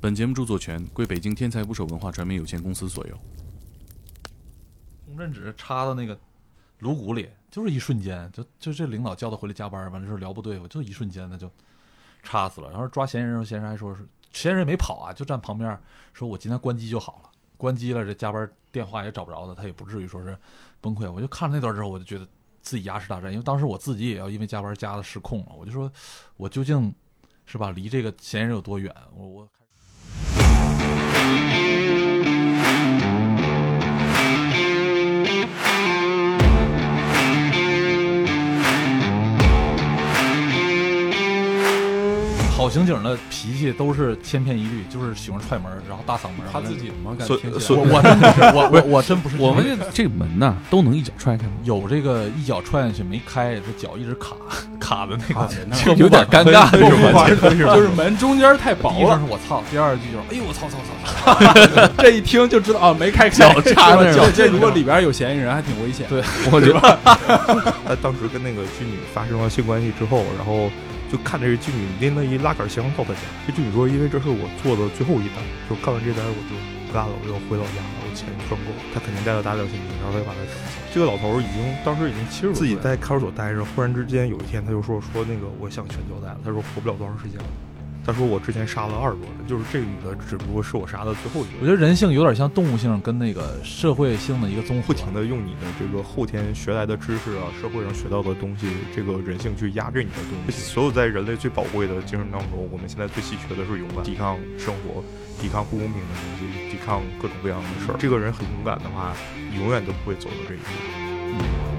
本节目著作权归北京天才捕手文化传媒有限公司所有。红针纸插到那个颅骨里，就是一瞬间，就就这领导叫他回来加班，完了之后聊不对付，就一瞬间他就插死了。然后抓嫌疑人，嫌疑人还说是嫌疑人没跑啊，就站旁边说：“我今天关机就好了，关机了，这加班电话也找不着他，他也不至于说是崩溃。”我就看了那段之后，我就觉得自己牙齿大战，因为当时我自己也要因为加班加的失控了，我就说，我究竟是吧离这个嫌疑人有多远？我我。好刑警的脾气都是千篇一律，就是喜欢踹门，然后大嗓门。他自己吗？所听起所来我我真不是，我我我真不是。我们这这个门呐，都能一脚踹开吗？有这个一脚踹下去没开，这脚一直卡卡的那个，就有点尴尬？就是门中间太薄了，我操，第二句就是哎呦我操操操操，这一听就知道啊，没开脚插那脚这如果里边有嫌疑人，还挺危险。对，我觉得他当时跟那个妓女发生了性关系之后，然后就看这个妓女拎了一拉杆箱到他家。这妓女说：“因为这是我做的最后一单，就干完这单我就不干了，我就回老家了，我钱赚够了。”他肯定带了大量现金，然后他就把他。这个老头已经当时已经七十多岁了，自己在看守所待着，忽然之间有一天他就说：“说那个我想全交代了。”他说活不了多长时间了。他说我之前杀了二十多人，就是这个女的只不过是我杀的最后一个。我觉得人性有点像动物性跟那个社会性的一个综合，不停的用你的这个后天学来的知识啊，社会上学到的东西，这个人性去压制你的东西。所有在人类最宝贵的精神当中，我们现在最稀缺的是勇敢，抵抗生活，抵抗不公平的东西，抵抗各种各样的事儿。这个人很勇敢的话，永远都不会走到这一步。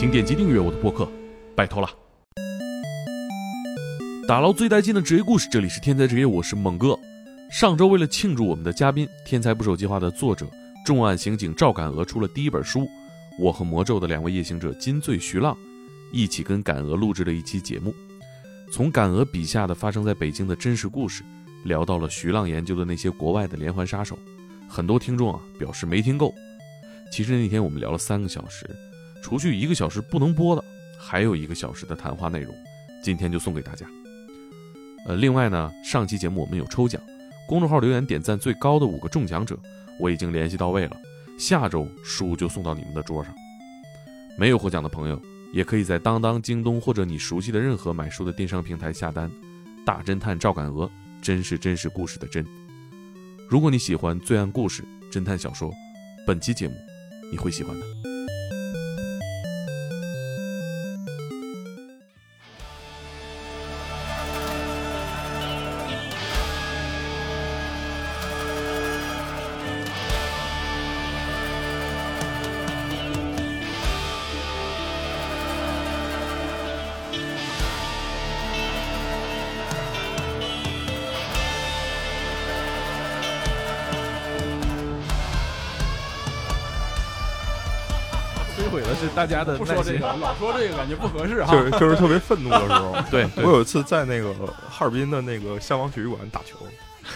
请点击订阅我的播客，拜托了。打捞最带劲的职业故事，这里是天才职业，我是猛哥。上周为了庆祝我们的嘉宾“天才捕手计划”的作者重案刑警赵敢鹅出了第一本书，我和魔咒的两位夜行者金醉、徐浪一起跟敢鹅录制了一期节目，从敢鹅笔下的发生在北京的真实故事，聊到了徐浪研究的那些国外的连环杀手。很多听众啊表示没听够，其实那天我们聊了三个小时。除去一个小时不能播的，还有一个小时的谈话内容，今天就送给大家。呃，另外呢，上期节目我们有抽奖，公众号留言点赞最高的五个中奖者，我已经联系到位了，下周书就送到你们的桌上。没有获奖的朋友，也可以在当当、京东或者你熟悉的任何买书的电商平台下单。大侦探赵敢鹅，真是真实故事的真。如果你喜欢罪案故事、侦探小说，本期节目你会喜欢的。大家的不说这个。老说这个感觉不合适哈。就是就是特别愤怒的时候。对，我有一次在那个哈尔滨的那个消防体育馆打球，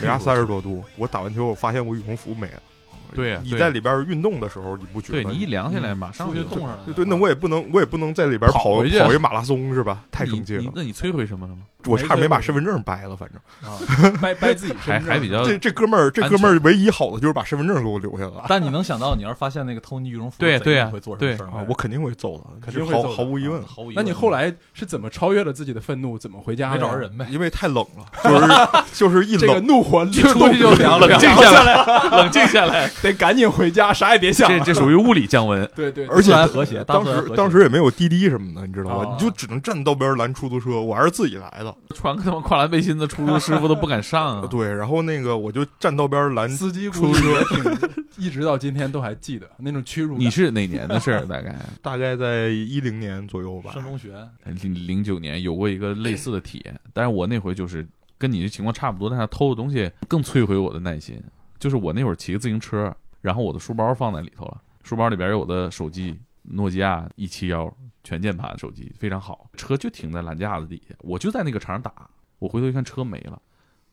零下三十多度，我打完球我发现我羽绒服没了。对、你在里边运动的时候，你不觉得？对你一凉下来，马上出去冻上了。对对，那我也不能，我也不能在里边跑跑回去跑一马拉松是吧？太你生气了。那你摧毁什么了吗？我差点没把身份证掰了，反正啊，掰掰自己还还比较这这哥们儿，这哥们儿唯一好的就是把身份证给我留下了但你能想到，你要是发现那个偷你羽绒服对对呀会做什么事儿吗？啊！我肯定会揍他，肯定会毫揍他毫无疑问，毫无疑问。那你后来是怎么超越了自己的愤怒？怎么回家的？没找着人呗？因为太冷了，就是 就是一这个冷，怒火 就出去就凉了冷静下来，冷静下来，得赶紧回家，啥也别想。这这属于物理降温。对对，而且还和谐当时当时也没有滴滴什么的，你知道吧？啊你就只能站道边拦出租车，我还是自己来的。穿个他妈跨栏背心的出租师傅都不敢上啊！对，然后那个我就站道边拦司机出租车，一直到今天都还记得那种屈辱。你是哪年的事儿？大概大概在一零年左右吧。上中学，零零九年有过一个类似的体验，但是我那回就是跟你的情况差不多，但是偷的东西更摧毁我的耐心。就是我那会儿骑个自行车，然后我的书包放在里头了，书包里边有我的手机，诺基亚 E 七幺全键盘手机，非常好。车就停在栏架子底下，我就在那个场上打，我回头一看车没了。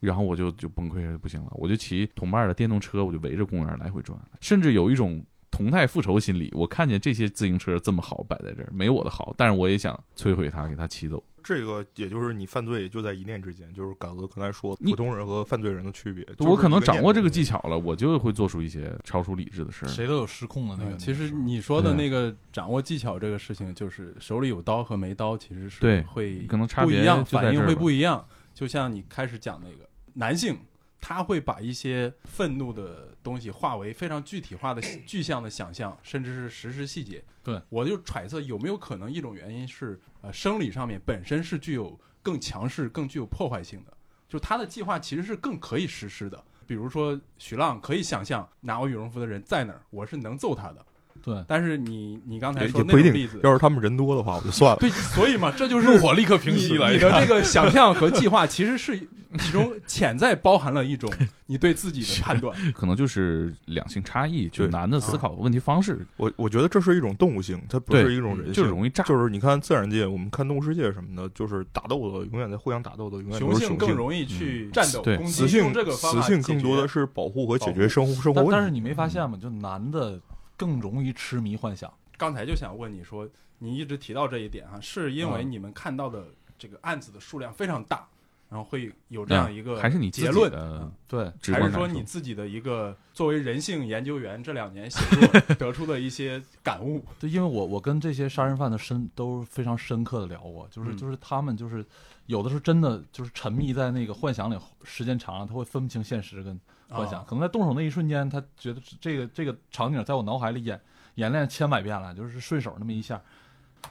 然后我就就崩溃了，不行了，我就骑同伴的电动车，我就围着公园来回转，甚至有一种同态复仇心理。我看见这些自行车这么好摆在这儿，没我的好，但是我也想摧毁它，给它骑走。这个也就是你犯罪就在一念之间，就是嘎哥刚才说普通人和犯罪人的区别。我可能掌握这个技技巧了，我就会做出一些超出理智的事儿。谁都有失控的那个。嗯其实你说的那个掌握技巧这个事情，就是手里有刀和没刀其实是对会可能差别不一样，反应会不一样。就像你开始讲那个男性，他会把一些愤怒的东西化为非常具体化的 具象的想象，甚至是实施细节。对，我就揣测有没有可能一种原因是，呃，生理上面本身是具有更强势、更具有破坏性的，就他的计划其实是更可以实施的。比如说，许浪可以想象拿我羽绒服的人在哪儿，我是能揍他的。对，但是你你刚才说那个例子，，要是他们人多的话，我就算了。对，所以嘛，这就是 怒火立刻平息了。你你的这个想象和计划，其实是其中潜在包含了一种你对自己的判断。可能就是两性差异，就对男的思考问题方式我我觉得这是一种动物性，它不是一种人性，就是容易炸。就是你看自然界，我们看动物世界什么的，就是打斗的永远在互相打斗的，永远雄性。更容易去战斗、对攻击，雌性这个方雌性更多的是保护和解决生活生活问题。但但是你没发现吗？就男的更容易痴迷幻想。刚才就想问你说，你一直提到这一点哈，是因为嗯你们看到的这个案子的数量非常大，然后会有这样一个还是你结论，的对，还是说你自己的一个作为人性研究员这两年写 作得出的一些感悟？对，因为我我跟这些杀人犯的深都非常深刻的聊过，就是嗯就是他们就是有的时候真的就是沉迷在那个幻想里，时间长了他会分不清现实跟幻想，啊可能在动手那一瞬间，他觉得这个这个场景在我脑海里演演练千百遍了，就是顺手那么一下。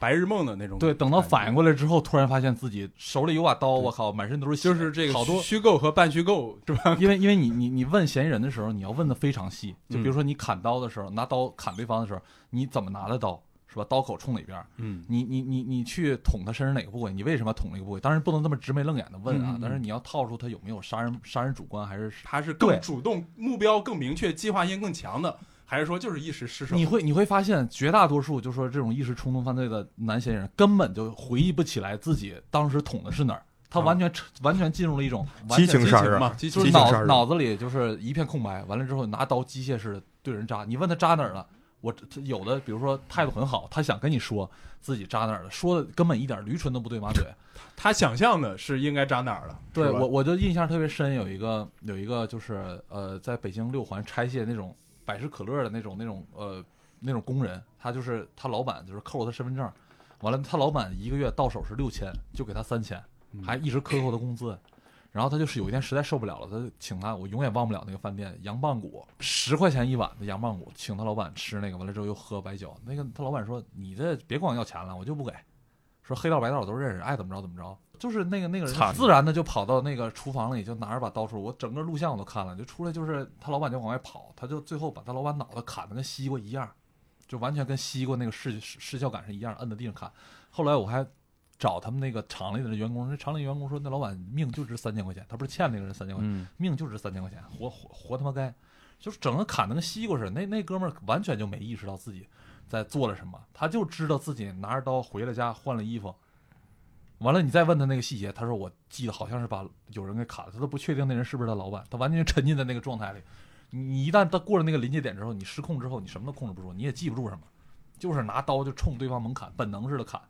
白日梦的那种。对，等到反应过来之后，突然发现自己手里有把刀，我靠，满身都是血，就是这个好多虚构和半虚构是吧？因为因为你你你问嫌疑人的时候，你要问的非常细，就比如嗯说你砍刀的时候，拿刀砍对方的时候，你怎么拿的刀，是吧？刀口冲哪边儿？嗯，你你你你去捅他身上哪个部位？你为什么捅那个部位？当然不能这么直眉愣眼的问啊，嗯嗯嗯但是你要套出他有没有杀人杀人主观，还是他是更主动、目标更明确、计划性更强的，还是说就是一时失手？你会你会发现绝大多数就说这种一时冲动犯罪的男嫌疑人根本就回忆不起来自己当时捅的是哪儿，他啊完全、完全进入了一种完激情杀人嘛，就是脑脑子里就是一片空白，完了之后拿刀机械式的对人扎，你问他扎哪儿了？我这有的比如说态度很好，他想跟你说自己扎哪儿了，说的根本一点驴唇都不对马嘴。他想象的是应该扎哪儿了？对我我就印象特别深，有一个有一个就是呃，在北京六环拆卸那种百事可乐的那种那种呃那种工人，他就是他老板就是扣了他身份证，完了他老板一个月到手是六千，就给他三千，嗯还一直克扣他工资。然后他就是有一天实在受不了了，他就请他，我永远忘不了那个饭店羊棒骨，十块钱一碗的羊棒骨，请他老板吃那个，完了之后又喝白酒。那个他老板说：“你这别管我要钱了，我就不给。”说黑道白道我都认识，爱怎么着怎么着。就是那个那个人惨自然的就跑到那个厨房里，就拿着把刀出来，我整个录像我都看了，就出来就是他老板就往外跑，他就最后把他老板脑袋砍的跟西瓜一样，就完全跟西瓜那个视视视效感是一样，摁在地上砍。后来我还找他们那个厂里的员工，那厂里员工说那老板命就值三千块钱，他不是欠那个人三千块钱，嗯，命就值三千块钱，活活活他妈该，就是整个砍的跟西瓜似的。那那哥们儿完全就没意识到自己在做了什么，他就知道自己拿着刀回了家换了衣服。完了，你再问他那个细节，他说我记得好像是把有人给砍了，他都不确定那人是不是他老板，他完全沉浸在那个状态里。你你一旦他过了那个临界点之后，你失控之后，你什么都控制不住，你也记不住什么，就是拿刀就冲对方猛砍，本能似的砍。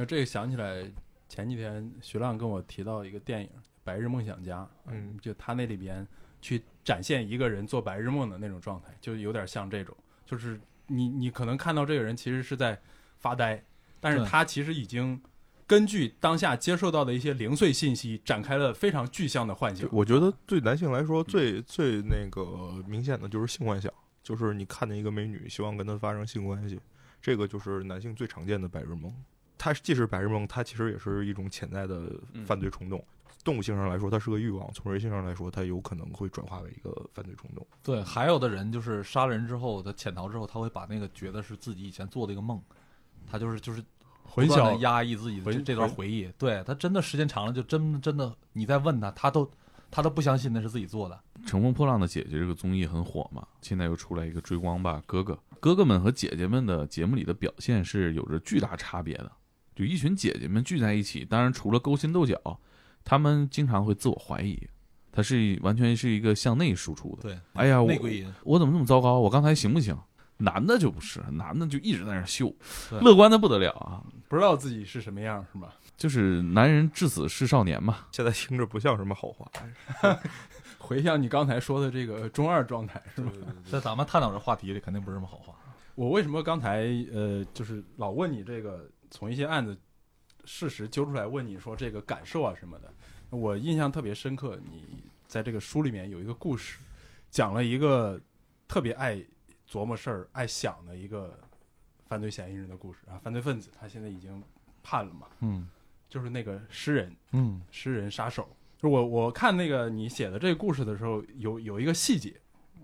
那这个想起来，前几天徐浪跟我提到一个电影《白日梦想家》，嗯，就他那里边去展现一个人做白日梦的那种状态，就有点像这种，就是你你可能看到这个人其实是在发呆，但是他其实已经根据当下接受到的一些零碎信息，展开了非常具象的幻想。我觉得对男性来说最最那个明显的就是性幻想，就是你看见一个美女，希望跟她发生性关系，这个就是男性最常见的白日梦。它既是白日梦，它其实也是一种潜在的犯罪冲动。动物性上来说，它是个欲望；从人性上来说，它有可能会转化为一个犯罪冲动。对，还有的人就是杀了人之后，他潜逃之后，他会把那个觉得是自己以前做的一个梦，他就是就是混不断地淆压抑自己的这这段回忆。对他真的时间长了，就真真的你再问他，他都他都不相信那是自己做的。《乘风破浪的姐姐》这个综艺很火嘛，现在又出来一个《追光吧哥哥》，哥哥们和姐姐们的节目里的表现是有着巨大差别的。就一群姐姐们聚在一起，当然除了勾心斗角，她们经常会自我怀疑，它是完全是一个向内输出的。对，哎呀，我。我怎么这么糟糕？我刚才行不行？男的就不是，男的就一直在那儿秀，乐观的不得了啊！不知道自己是什么样，是吧？就是男人至死是少年嘛。现在听着不像什么好话。回想你刚才说的这个中二状态，是吧？在咱们探讨这话题里，肯定不是什么好话。我为什么刚才呃，就是老问你这个，从一些案子事实揪出来问你说这个感受啊什么的，我印象特别深刻。你在这个书里面有一个故事，讲了一个特别爱琢磨事儿、爱想的一个犯罪嫌疑人的故事啊，犯罪分子，他现在已经判了嘛，嗯就是那个诗人，嗯诗人杀手。就我我看那个你写的这个故事的时候，有有一个细节，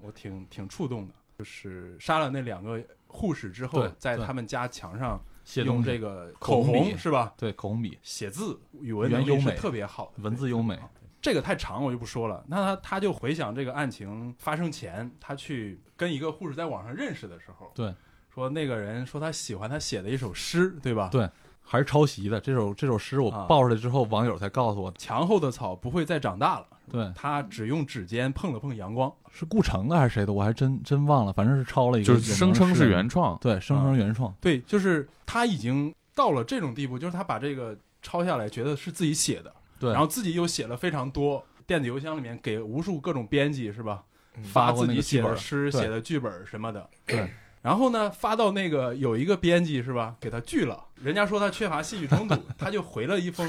我挺挺触动的，就是杀了那两个护士之后在他们家墙上用这个口口红是吧？对口红笔，写字语文优美特别好的，文字优美。这个太长，我就不说了。那他他就回想这个案情发生前，他去跟一个护士在网上认识的时候，对，说那个人说他喜欢他写的一首诗，对吧？对还是抄袭的。这首这首诗我啊爆出来之后，网友才告诉我，墙后的草不会再长大了，对，他只用指尖碰了碰阳光。是顾城的还是谁的，我还真真忘了，反正是抄了一个就是声称是原创，对，声称原创，对，就是他已经到了这种地步，就是他把这个抄下来，觉得是自己写的，对，然后自己又写了非常多，电子邮箱里面给无数各种编辑是吧？发自己写的诗、写的剧本什么的。对，然后呢，发到那个有一个编辑是吧，给他拒了，人家说他缺乏戏剧冲突，他就回了一封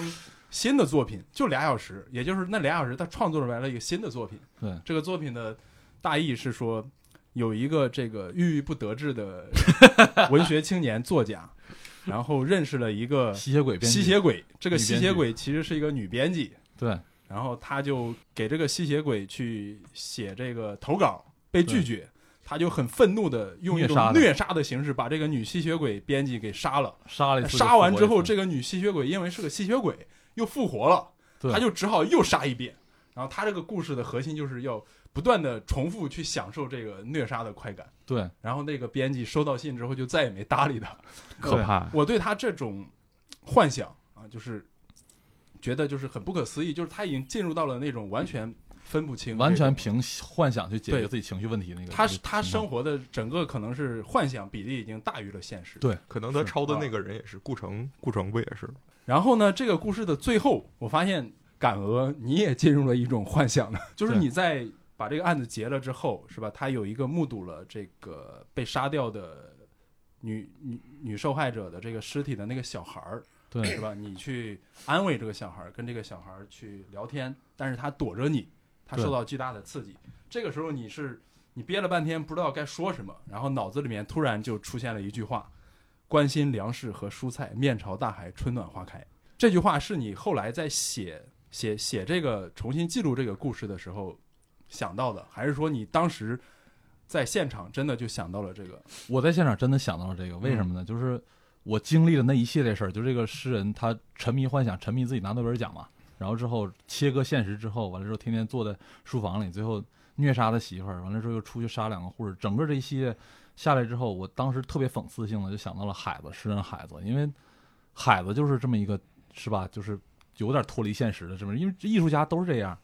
新的作品，就俩小时，也就是那俩小时，他创作出来了一个新的作品。对，这个作品的大意是说，有一个这个郁郁不得志的文学青年作家，然后认识了一个 吸血鬼吸血鬼，这个吸血鬼其实是一个女编辑，对。然后他就给这个吸血鬼去写这个投稿，被拒绝，他就很愤怒的用一种虐杀的。形式把这个女吸血鬼编辑给杀了。杀了杀完之后，这个女吸血鬼因为是个吸血鬼又复活了，他就只好又杀一遍。然后他这个故事的核心就是要不断的重复去享受这个虐杀的快感。对然后那个编辑收到信之后就再也没搭理他。可怕。我对他这种幻想啊，就是觉得就是很不可思议，就是他已经进入到了那种完全分不清，完全凭幻想去解决自己情绪问题那个。他是他生活的整个可能是幻想比例已经大于了现实。对可能他抄的啊那个人也是顾城，顾城不也是？然后呢，这个故事的最后，我发现感鹅你也进入了一种幻想的，就是你在把这个案子结了之后，是吧？他有一个目睹了这个被杀掉的女女女受害者的这个尸体的那个小孩儿，对是吧？你去安慰这个小孩儿，跟这个小孩儿去聊天，但是他躲着你，他受到巨大的刺激。这个时候你是你憋了半天不知道该说什么，然后脑子里面突然就出现了一句话：“关心粮食和蔬菜，面朝大海，春暖花开。”这句话是你后来在写写写这个重新记录这个故事的时候想到的，还是说你当时在现场真的就想到了这个？我在现场真的想到了这个，为什么呢？就是我经历了那一系列事儿，就这个诗人他沉迷幻想，沉迷自己拿诺贝尔奖嘛，然后之后切割现实之后，完了之后天天坐在书房里，最后虐杀他媳妇儿，完了之后又出去杀两个护士，整个这一系列下来之后，我当时特别讽刺性的就想到了海子，诗人海子，因为海子就是这么一个是吧，就是有点脱离现实的这么，因为艺术家都是这样。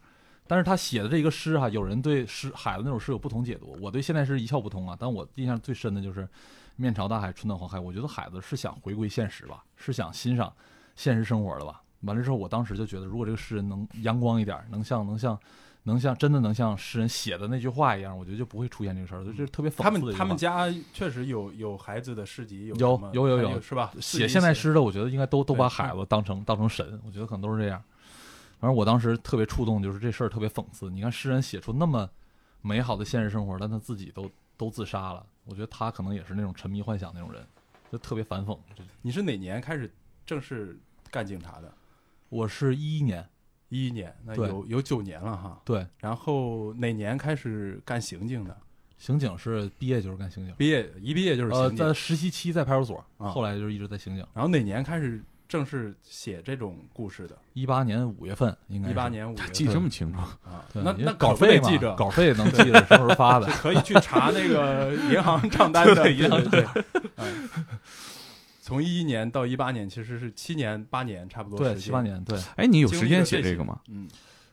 但是他写的这个诗哈，有人对诗海子那首诗有不同解读，我对现代诗一窍不通啊。但我印象最深的就是“面朝大海，春暖花开”。我觉得海子是想回归现实吧，是想欣赏现实生活的吧。完了之后，我当时就觉得，如果这个诗人能阳光一点，能像能像能像真的能像诗人写的那句话一样，我觉得就不会出现这个事儿，就是特别讽刺他。们他们家确实有有孩子的诗集，有有有有有是吧？写现代诗。的，我觉得应该都都把孩子当成当成神，我觉得可能都是这样。反正我当时特别触动，就是这事儿特别讽刺。你看诗人写出那么美好的现实生活，但他自己都都自杀了，我觉得他可能也是那种沉迷幻想那种人，就特别反讽。你是哪年开始正式干警察的？我是一一年，一一年，那有有九年了哈。对，然后哪年开始干刑警的？刑警是毕业就是干刑警，毕业一毕业就是呃，刑警。在实习期在派出所，啊后来就一直在刑警。然后哪年开始正式写这种故事的？一八年五月份应该是一八年五月他记这么清楚，啊，对，那那稿费记着，稿费能记着什么时候发的。可以去查那个银行账单的，对银行对对对。嗯从一一年到一八年，其实是七年八年差不多。对，七八。年，对哎，你有时间写这个吗？嗯，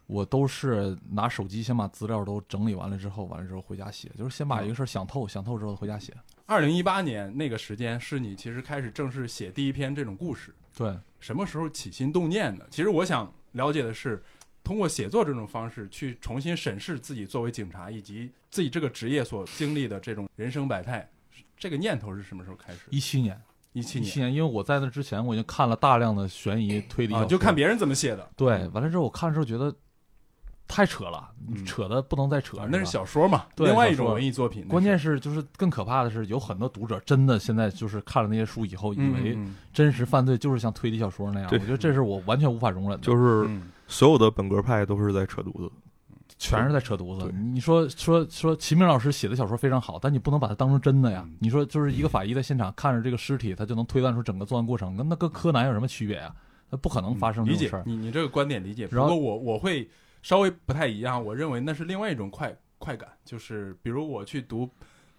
我都是拿手机先把资料都整理完了之后，完了之后回家写，就是先把一个事儿想透，想透之后回家写。二零一八年那个时间是你其实开始正式写第一篇这种故事，对，什么时候起心动念的？其实我想了解的是，通过写作这种方式去重新审视自己作为警察以及自己这个职业所经历的这种人生百态，这个念头是什么时候开始？一七年，一七七年，因为我在那之前我已经看了大量的悬疑推理小啊，说，就看别人怎么写的。对，完了之后我看的时候觉得太扯了，嗯扯的不能再扯啊，，那是小说嘛，对另外一种文艺作品。关键是是就是更可怕的是，有很多读者真的现在就是看了那些书以后，以为嗯真实犯罪就是像推理小说那样，我觉得这是我完全无法容忍的，就是嗯所有的本格派都是在扯犊子。全是在扯犊子。你说说说，齐明老师写的小说非常好，但你不能把它当成真的呀嗯。你说就是一个法医在现场看着这个尸体，他就能推断出整个作案过程，跟那跟柯南有什么区别啊？那不可能发生这理解种事儿。你你这个观点理解，不然后过我我会稍微不太一样，我认为那是另外一种快快感，就是比如我去读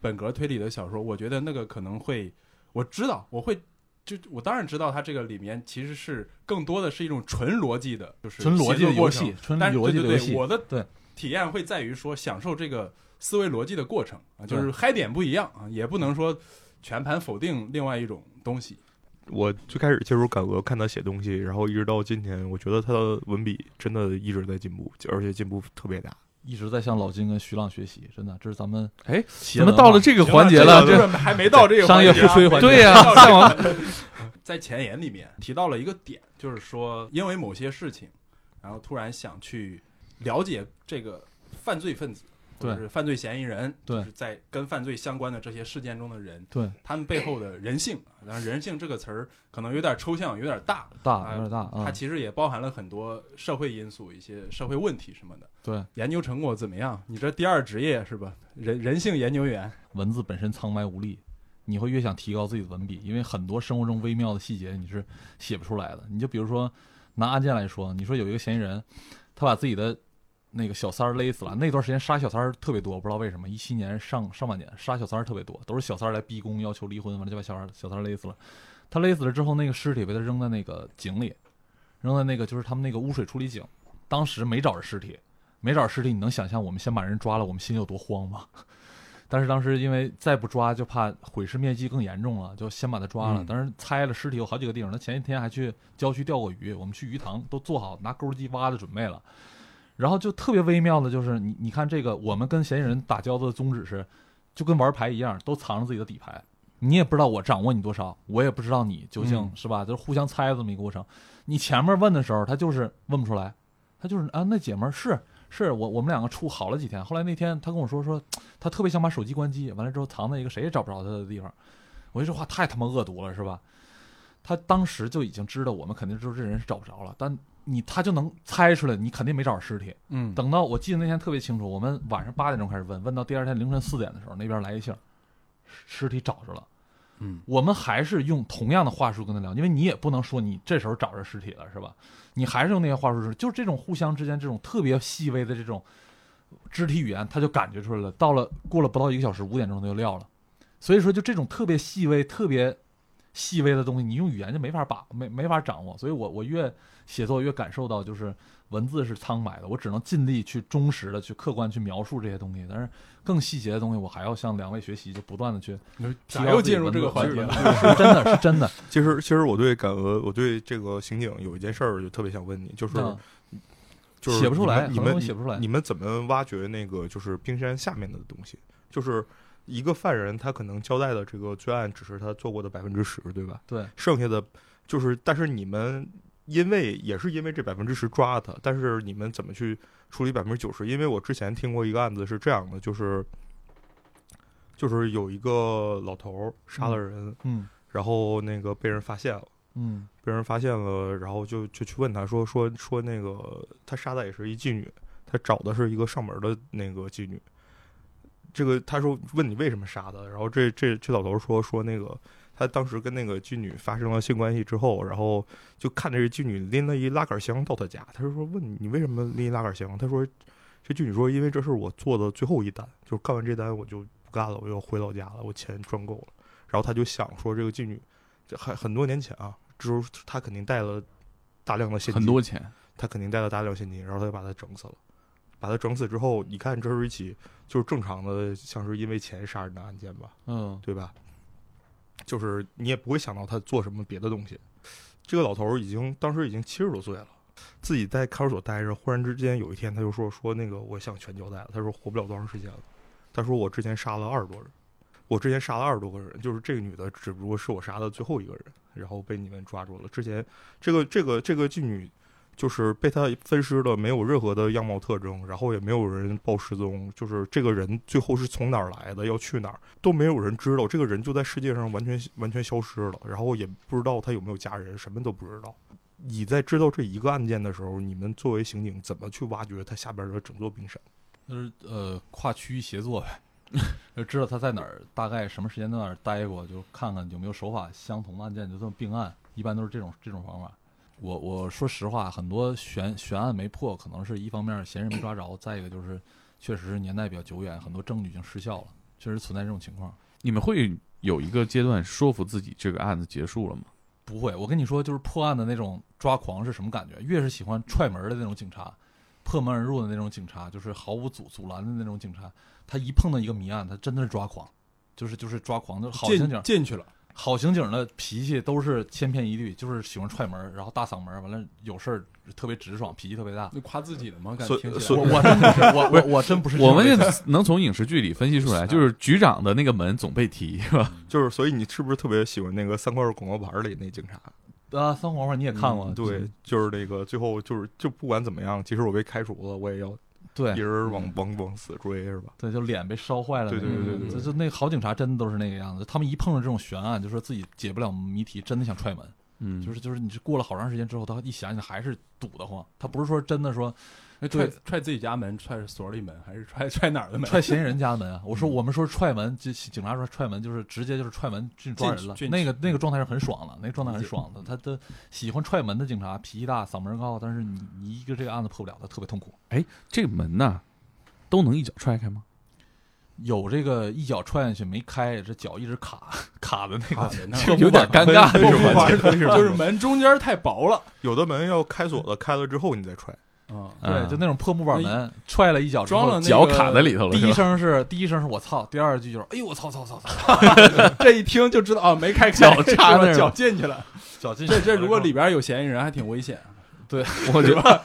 本格推理的小说，我觉得那个可能会，我知道我会。就我当然知道，它这个里面其实是更多的是一种纯逻辑的，就是纯逻辑的过程戏，纯逻辑的游戏。我的对体验会在于说享受这个思维逻辑的过程啊，就是嗨点不一样啊，也不能说全盘否定另外一种东西。我最开始接触感俄，看他写东西，然后一直到今天，我觉得他的文笔真的一直在进步，而且进步特别大。一直在向老金跟徐浪学习，真的，这是咱们哎，怎么到了这个环节了？这这个还没到这个商业互吹环节对呀、在前言里面提到了一个点，就是说因为某些事情，然后突然想去了解这个犯罪分子或者对是犯罪嫌疑人，对就是在跟犯罪相关的这些事件中的人，对他们背后的人性。当然，人性这个词儿可能有点抽象，有点大，大有点大啊。它其实也包含了很多社会因素、一些社会问题什么的。对，研究成果怎么样？你这第二职业是吧？人人性研究员。文字本身苍白无力，你会越想提高自己的文笔，因为很多生活中微妙的细节你是写不出来的。你就比如说拿案件来说，你说有一个嫌疑人，他把自己的那个小三儿勒死了，那段时间杀小三儿特别多，不知道为什么，一七年上上半年杀小三儿特别多，都是小三儿来逼宫要求离婚，完了就把小三小三儿勒死了。他勒死了之后，那个尸体被他扔在那个井里，扔在那个就是他们那个污水处理井，当时没找着尸体，没找着尸体，你能想象我们先把人抓了，我们心里有多慌吗？但是当时因为再不抓就怕毁尸灭迹更严重了，就先把他抓了。嗯当时拆了尸体有好几个地方，他前一天还去郊区钓过鱼，我们去鱼塘都做好拿钩机挖的准备了。然后就特别微妙的就是你你看这个，我们跟嫌疑人打交道的宗旨是，就跟玩牌一样，都藏着自己的底牌。你也不知道我掌握你多少，我也不知道你究竟、嗯是吧？就是互相猜的这么一个过程。你前面问的时候，他就是问不出来，他就是啊，那姐们儿是是我我们两个处好了几天，后来那天他跟我说说，他特别想把手机关机，完了之后藏在一个谁也找不着他的地方。我说这话太他妈恶毒了，是吧？他当时就已经知道我们肯定就是这人是找不着了，但你他就能猜出来，你肯定没找着尸体。嗯等到我记得那天特别清楚，我们晚上八点钟开始问，问到第二天凌晨四点的时候，那边来一信儿，尸体找着了。嗯我们还是用同样的话术跟他聊，因为你也不能说你这时候找着尸体了，是吧？你还是用那些话术说，就是这种互相之间这种特别细微的这种肢体语言，他就感觉出来了。到了过了不到一个小时，五点钟他就撂了。所以说，就这种特别细微、特别细微的东西，你用语言就没法把没没法掌握。所以我我越写作越感受到，就是文字是苍白的，我只能尽力去忠实的去客观去描述这些东西，但是更细节的东西，我还要向两位学习，就不断的去又进入这个环节了？是真的是真的。其实，其实我对感俄，我对这个刑警有一件事儿就特别想问你，就是嗯就是写不出来你们写不出来你们怎么挖掘那个就是冰山下面的东西？就是一个犯人，他可能交代的这个罪案只是他做过的百分之十，对吧？对，剩下的就是，但是你们因为也是因为这百分之十抓他，但是你们怎么去处理百分之九十？因为我之前听过一个案子是这样的，就是就是有一个老头儿杀了人，嗯然后那个被人发现了。嗯被人发现了，然后就就去问他说说说那个他杀的也是一妓女，他找的是一个上门的那个妓女。这个他说问你为什么杀的，然后这这这老头说说那个他当时跟那个妓女发生了性关系之后，然后就看着这妓女拎了一拉杆箱到他家，他就说问你你为什么拎一拉杆箱？他说这妓女说因为这是我做的最后一单，就是干完这单我就不干了，我要回老家了，我钱赚够了。然后他就想说这个妓女这很很多年前啊，之后他肯定带了大量的现金，很多钱，他肯定带了大量现金，然后他就把他整死了。把他整死之后，你看这是一起就是正常的，像是因为钱杀人的案件吧，嗯，对吧？就是你也不会想到他做什么别的东西。这个老头儿已经当时已经七十多岁了，自己在看守所待着，忽然之间有一天他就说说那个我想全交代了，他说活不了多长时间了，他说我之前杀了二十多人，我之前杀了二十多个人，就是这个女的只不过是我杀的最后一个人，然后被你们抓住了。之前这个这个这个妓女就是被他分尸的，没有任何的样貌特征，然后也没有人报失踪，就是这个人最后是从哪儿来的，要去哪儿都没有人知道，这个人就在世界上完全完全消失了，然后也不知道他有没有家人，什么都不知道。你在知道这一个案件的时候，你们作为刑警怎么去挖掘他下边的整座冰山？就是呃跨区域协作呗，就知道他在哪儿，大概什么时间在哪儿待过，就看看有没有手法相同的案件，就这么并案，一般都是这种这种方法。我我说实话，很多悬悬案没破，可能是一方面嫌疑人没抓着，再一个就是确实是年代比较久远，很多证据已经失效了，确实存在这种情况。你们会有一个阶段说服自己这个案子结束了吗？不会，我跟你说，就是破案的那种抓狂是什么感觉？越是喜欢踹门的那种警察，破门而入的那种警察，就是毫无阻阻拦的那种警察，他一碰到一个谜案，他真的是抓狂，就是就是抓狂，就好刑警进进去了，好刑警的脾气都是千篇一律，就是喜欢踹门，然后大嗓门，完了有事儿特别直爽，脾气特别大。那夸自己的吗？感觉听起来我我真不是，我我我真不是我们类型。就能从影视剧里分析出来，就是局长的那个门总被踢，是吧？就是所以你是不是特别喜欢那个三块广告牌里那警察？啊，三黄花你也看过？嗯对，就是那个最后就是就不管怎么样，即使我被开除了，我也要对一人往往往死追，是吧？对，就脸被烧坏了对。对对对对就就那好警察真的都是那个样子，他们一碰到这种悬案，就说自己解不了谜题，真的想踹门。嗯，就是就是你是过了好长时间之后，他一想起来还是堵得慌。他不是说真的说那踹踹自己家门，踹所里门，还是踹踹哪儿的门？踹嫌疑人家的门啊。我说嗯我们说踹门，警警察说踹门就是直接就是踹门进抓人了那个那个状态是很爽的，那个状态很爽的。他的喜欢踹门的警察脾气大，嗓门高，但是你你一个这个案子破不了，他特别痛苦。哎这个门呐，都能一脚踹开吗？有这个一脚踹下去没开，这脚一直卡卡的那个有点尴尬，就是门中间太薄了有的门要开锁的，开了之后你再踹。啊，对，就那种破木板门，踹了一脚之后装了脚卡在里头了，第一？声是第一声是我操，第二句就是哎呦我操操操操，这一听就知道啊，没开开，脚插了脚进去了。脚进去了。这这如果里边有嫌疑人，还挺危险。对我觉得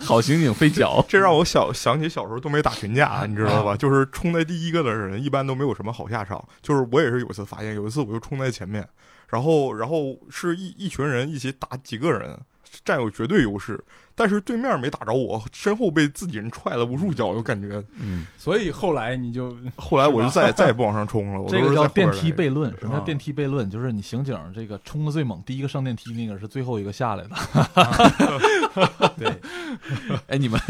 好刑警飞脚，这让我小想起小时候东北打群架，你知道吧？就是冲在第一个的人，一般都没有什么好下场。就是我也是有一次发现，有一次我就冲在前面，然后然后是一一群人一起打几个人，占有绝对优势，但是对面没打着我，身后被自己人踹了无数脚，我感觉。嗯，所以后来你就 后来我就再 再也不往上冲了，我这个叫电梯悖论。什么叫啊电梯悖论？就是你刑警这个冲的最猛，第一个上电梯那个是最后一个下来的。对，哎，你们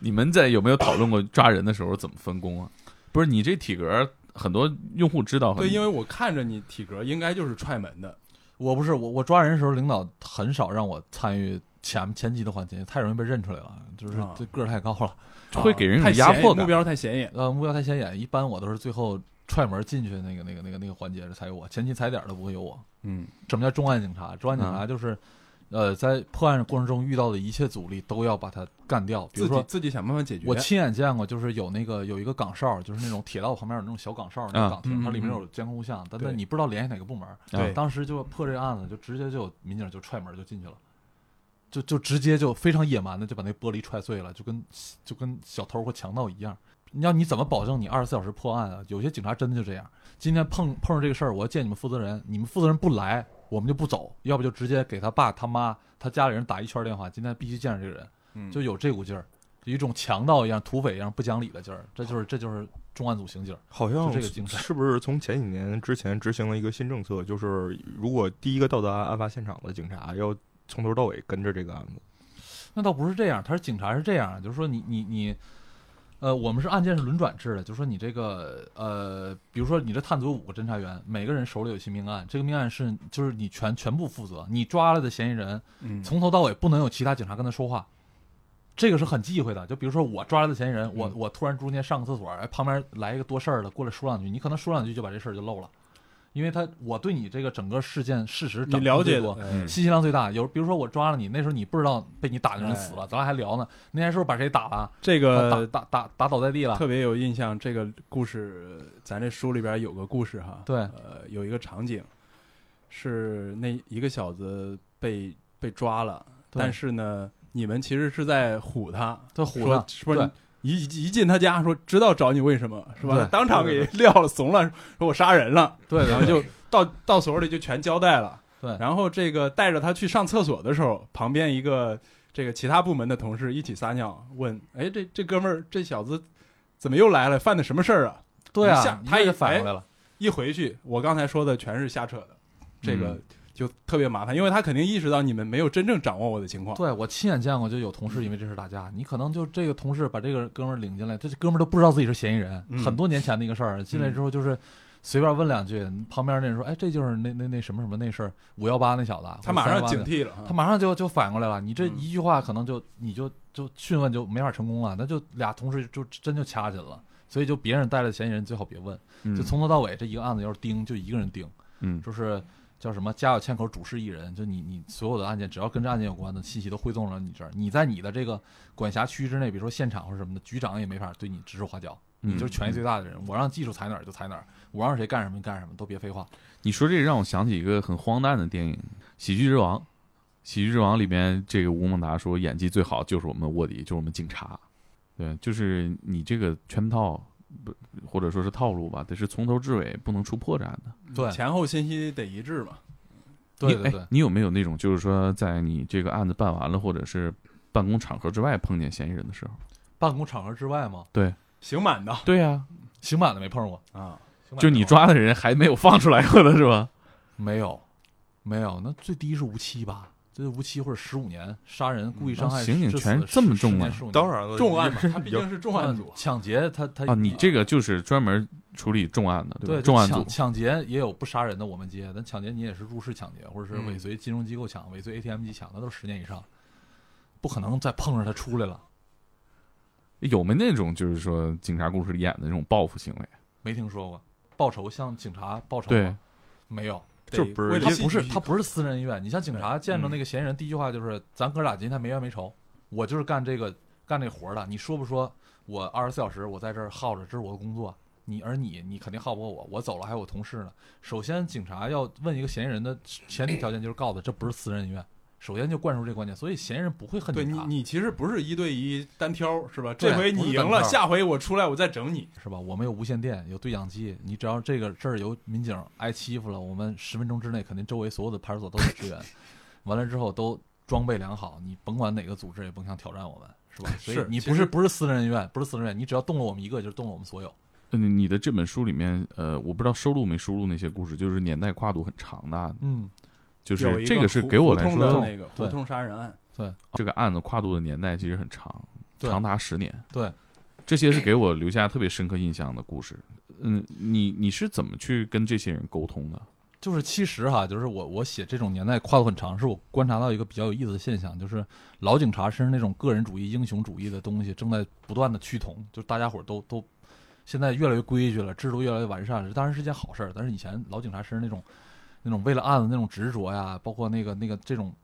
你们在有没有讨论过抓人的时候怎么分工啊？不是你这体格，很多用户知道，对，因为我看着你体格应该就是踹门的，我不是我我抓人的时候，领导很少让我参与前前期的环节，太容易被认出来了，就是啊这个儿太高了，会给人一太种压迫感目。标太显眼。呃，目标太显眼。一般我都是最后踹门进去那个那个那个那个环节才有我，前期踩点都不会有我。嗯，什么叫重案警察？重案警察就是，呃，在破案过程中遇到的一切阻力都要把它干掉。比如说，自己自己想办法解决。我亲眼见过，就是有那个有一个岗哨，就是那种铁道旁边有那种小岗哨，那啊个岗亭，嗯它里面有监控录像，但对但你不知道联系哪个部门。对当时就破这个案子，就直接就有民警就踹门就进去了。就就直接就非常野蛮的就把那玻璃踹碎了，就跟就跟小偷或强盗一样。你要你怎么保证你二十四小时破案啊？有些警察真的就这样。今天碰碰上这个事儿，我要见你们负责人，你们负责人不来，我们就不走，要不就直接给他爸、他妈、他家里人打一圈电话，今天必须见着这个人，嗯就有这股劲儿，有一种强盗一样、土匪一样不讲理的劲儿。这就是这就是重案组刑警。好像就这个精神是不是从前几年之前执行了一个新政策，就是如果第一个到达案发现场的警察要从头到尾跟着这个案子。那倒不是这样，他是警察是这样，就是说你你你，呃，我们是案件是轮转制的，就是说你这个呃，比如说你这探组五个侦查员，每个人手里有一起命案，这个命案是就是你全全部负责，你抓了的嫌疑人嗯从头到尾不能有其他警察跟他说话，这个是很忌讳的。就比如说我抓了的嫌疑人，我嗯我突然中间上个厕所，哎，旁边来一个多事儿的过来说两句，你可能说两句就把这事儿就漏了。因为他我对你这个整个事件事实了解的握最多，，哎信息量最大。有比如说我抓了你，那时候你不知道被你打的人死了，咱俩还聊呢。那天是不是把谁打了？这个打打打打倒在地了。特别有印象。这个故事，咱这书里边有个故事哈，对呃，有一个场景是那一个小子被被抓了，但是呢，你们其实是在唬他，他唬说他，说对一一进他家说知道找你为什么是吧？当场给撂了怂了，说我杀人了，对，然后就 到到所里就全交代了。对然后这个带着他去上厕所的时候，旁边一个这个其他部门的同事一起撒尿，问：“哎，这这哥们儿这小子怎么又来了？犯的什么事儿啊对一下啊，他也反过来了。？”一回去，我刚才说的全是瞎扯的，这个嗯就特别麻烦，因为他肯定意识到你们没有真正掌握我的情况。对我亲眼见过，就有同事因为这事打架。你可能就这个同事把这个哥们儿领进来，这哥们儿都不知道自己是嫌疑人，嗯很多年前的一个事儿。进来之后就是随便问两句，旁边那人说：“哎，这就是那那那什么什么那事儿，五幺八那小子。”他马上警惕了，他马上就就反过来了。你这嗯一句话可能就你就就讯问就没法成功了，那就俩同事就真就掐起来了。所以就别人带来的嫌疑人最好别问，嗯就从头到尾这一个案子要是盯就一个人盯，嗯就是叫什么家有千口主事一人，就你你所有的案件只要跟这案件有关的信息都汇总到你这儿，你在你的这个管辖区之内，比如说现场或者什么的，局长也没法对你指手画脚，你就是权力最大的人，我让技术踩哪儿就踩哪儿，我让谁干什么就干什么，都别废话。你说这个让我想起一个很荒诞的电影《喜剧之王》。《喜剧之王》里面，这个吴孟达说演技最好就是我们卧底，就是我们警察。对，就是你这个圈套不或者说是套路吧，得是从头至尾不能出破绽的。对前后信息得一致嘛。对对对哎，，你有没有那种就是说，在你这个案子办完了，或者是办公场合之外碰见嫌疑人的时候？办公场合之外吗，对，刑满的对呀、刑满的没碰过，啊，就你抓的人还没有放出来过的是吧？没有，没有，那最低是无期吧？这无期或者十五年，杀人、故意伤害、啊刑警致死权这么重啊10年15年当然了，重案嘛，他毕竟是重案组嗯。抢劫他他啊，你这个就是专门处理重案的，吧？对重案组抢抢劫也有不杀人的，我们接，但抢劫你也是入室抢劫，或者是嗯尾随金融机构抢、尾随 ATM 机抢，那都是十年以上，不可能再碰上他出来了。有没那种就是说警察故事里演的那种报复行为？没听说过报仇向警察报仇对吗，没有。这不是他不是他不是私人医院，你像警察见着那个嫌疑人，第一句话就是咱哥俩今天没冤没仇，我就是干这个干这活的，你说不说？我二十四小时我在这儿耗着，这是我的工作。你而你你肯定耗不过我，我走了还有我同事呢。首先，警察要问一个嫌疑人的前提条件就是告诉他这不是私人恩怨，首先就灌输这个观念，所以嫌疑人不会恨对你，你其实不是一对一单挑是吧？这回你赢了，下回我出来我再整你。是吧？我们有无线电，有对讲机，你只要这个这儿有民警挨欺负了，我们十分钟之内肯定周围所有的派出所都有支援，完了之后都装备良好，你甭管哪个组织也甭想挑战我们，是吧？所以是你不是不是私人恩怨，不是私人恩怨，你只要动了我们一个，就是动了我们所有。嗯，你的这本书里面，呃，我不知道收录没收录那些故事，就是年代跨度很长的案子，嗯，就是这个是给我来说的说，那个胡同杀人案，对这个案子跨度的年代其实很长，长达十年。对，这些是给我留下特别深刻印象的故事。嗯，你你是怎么去跟这些人沟通的？就是其实哈，就是我我写这种年代跨度很长，是我观察到一个比较有意思的现象，就是老警察身上那种个人主义、英雄主义的东西正在不断的趋同，就大家伙儿都都现在越来越规矩了，制度越来越完善了，这当然是件好事儿。但是以前老警察身上那种那种为了案子那种执着呀，包括那个那个这种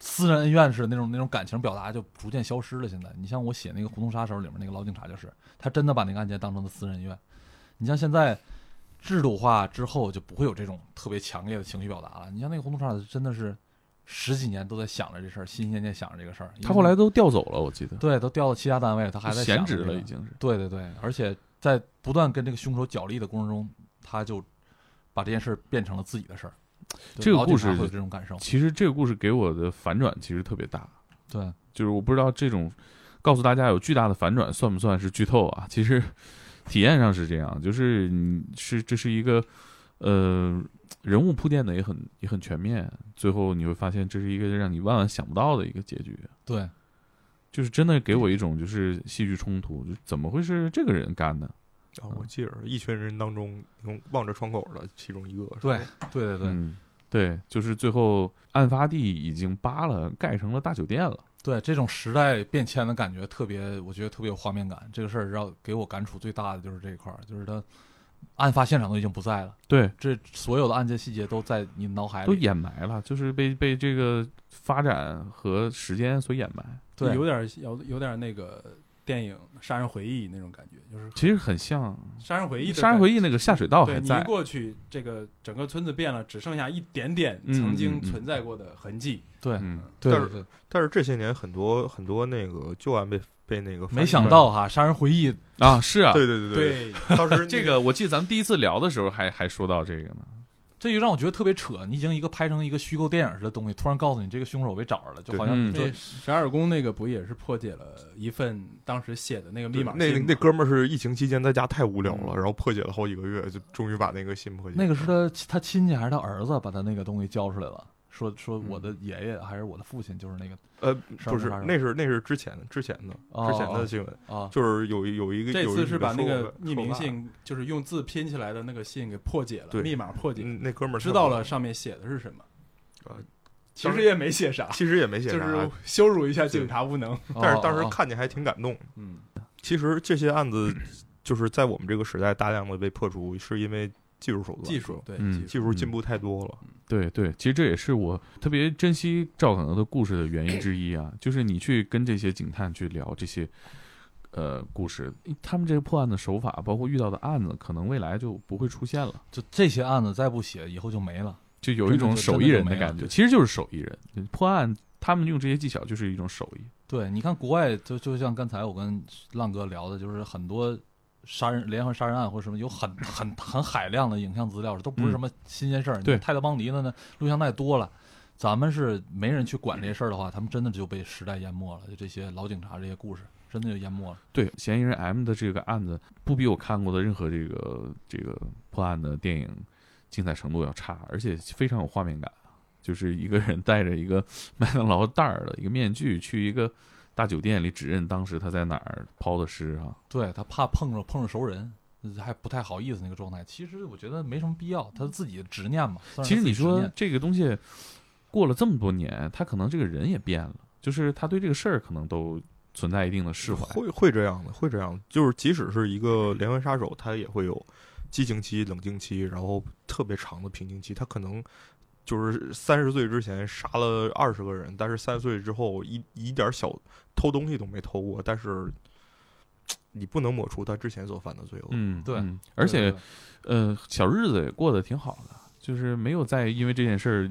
私人恩怨似的那种那种感情表达，就逐渐消失了。现在你像我写那个《胡同杀手》里面那个老警察，就是他真的把那个案件当成了私人恩怨。你像现在。制度化之后就不会有这种特别强烈的情绪表达了。你像那个胡同杀手，真的是十几年都在想着这事儿，心心念念想着这个事儿。他后来都调走了，我记得对都调到其他单位，他还在闲想这个职了已经是。对对对，而且在不断跟这个凶手角力的过程中，他就把这件事儿变成了自己的事儿。这个故事会有这种感受。其实这个故事给我的反转其实特别大，对，就是我不知道这种告诉大家有巨大的反转算不算是剧透啊？其实体验上是这样，就是你是这是一个呃人物铺垫的也很也很全面，最后你会发现这是一个让你万万想不到的一个结局，对，就是真的给我一种就是戏剧冲突，就怎么会是这个人干的？啊，我记着一群人当中能望着窗口的其中一个，对，对对对、嗯，对，就是最后案发地已经扒了，盖成了大酒店了。对，这种时代变迁的感觉特别，我觉得特别有画面感。这个事儿让给我感触最大的就是这一块儿，就是他案发现场都已经不在了，对，这所有的案件细节都在你脑海里都。掩埋了，就是被被这个发展和时间所掩埋。对有点有有点那个电影《杀人回忆》那种感觉，就是其实很像《杀人回忆》《杀人回忆》那个下水道还在你一，过去，这个整个村子变了，只剩下一点点嗯曾经存在过的痕迹。对嗯，但是对对，但是这些年很多很多那个旧案被被那个没想到哈，《杀人回忆》啊，是啊，对对对对，当时 这个我记得咱们第一次聊的时候还还说到这个呢。这就让我觉得特别扯。你已经一个拍成一个虚构电影似的东西，突然告诉你这个凶手被找着了，就好像这十二宫那个不也是破解了一份当时写的那个密码那那哥们儿是疫情期间在家太无聊了，嗯然后破解了好几个月，就终于把那个信破解。那个是他他亲戚还是他儿子把他那个东西交出来了，说说嗯我的爷爷还是我的父亲就是那个呃不是那是那是之前的之前的哦之前的新闻，啊，就是有有一个这有一次是把那个匿名，信，就是用字拼起来的那个信给破解了，密码破解，嗯，那哥们儿知道了上面写的是什么呃。其实也没写啥，其实也没写啥，就是羞辱一下警察无能。但是当时哦看见还挺感动。嗯，其实这些案子就是在我们这个时代大量的被破除，是因为技术手段，技术对嗯技技术进步太多了。对对，其实这也是我特别珍惜赵可能的故事的原因之一啊，就是你去跟这些警探去聊这些呃故事，他们这个破案的手法，包括遇到的案子，可能未来就不会出现了，就这些案子再不写，以后就没了。就有一种手艺人的感觉，其实就是手艺人破案，他们用这些技巧就是一种手艺。对，你看国外就就像刚才我跟浪哥聊的，就是很多杀人连环杀人案或者什么，有很很很海量的影像资料，都不是什么新鲜事儿。对你泰德邦迪的呢，录像带多了，咱们是没人去管这些事儿的话，他们真的就被时代淹没了。就这些老警察这些故事，真的就淹没了。对，嫌疑人 M 的这个案子，不比我看过的任何这个这个破案的电影精彩程度要差，而且非常有画面感。就是一个人戴着一个 麦当劳袋儿的一个面具，去一个大酒店里指认当时他在哪儿抛的尸啊。对他怕碰着碰着熟人，还不太好意思那个状态。其实我觉得没什么必要，他自己的执念嘛。其实你说这个东西过了这么多年，他可能这个人也变了，就是他对这个事儿可能都存在一定的释怀。会会这样的，会这样的。就是即使是一个连环杀手，他也会有激情期、冷静期，然后特别长的平静期。他可能就是三十岁之前杀了二十个人，但是三十岁之后一一点小偷东西都没偷过，但是你不能抹除他之前所犯的罪恶。嗯，对嗯而且呃，小日子也过得挺好的，就是没有再因为这件事儿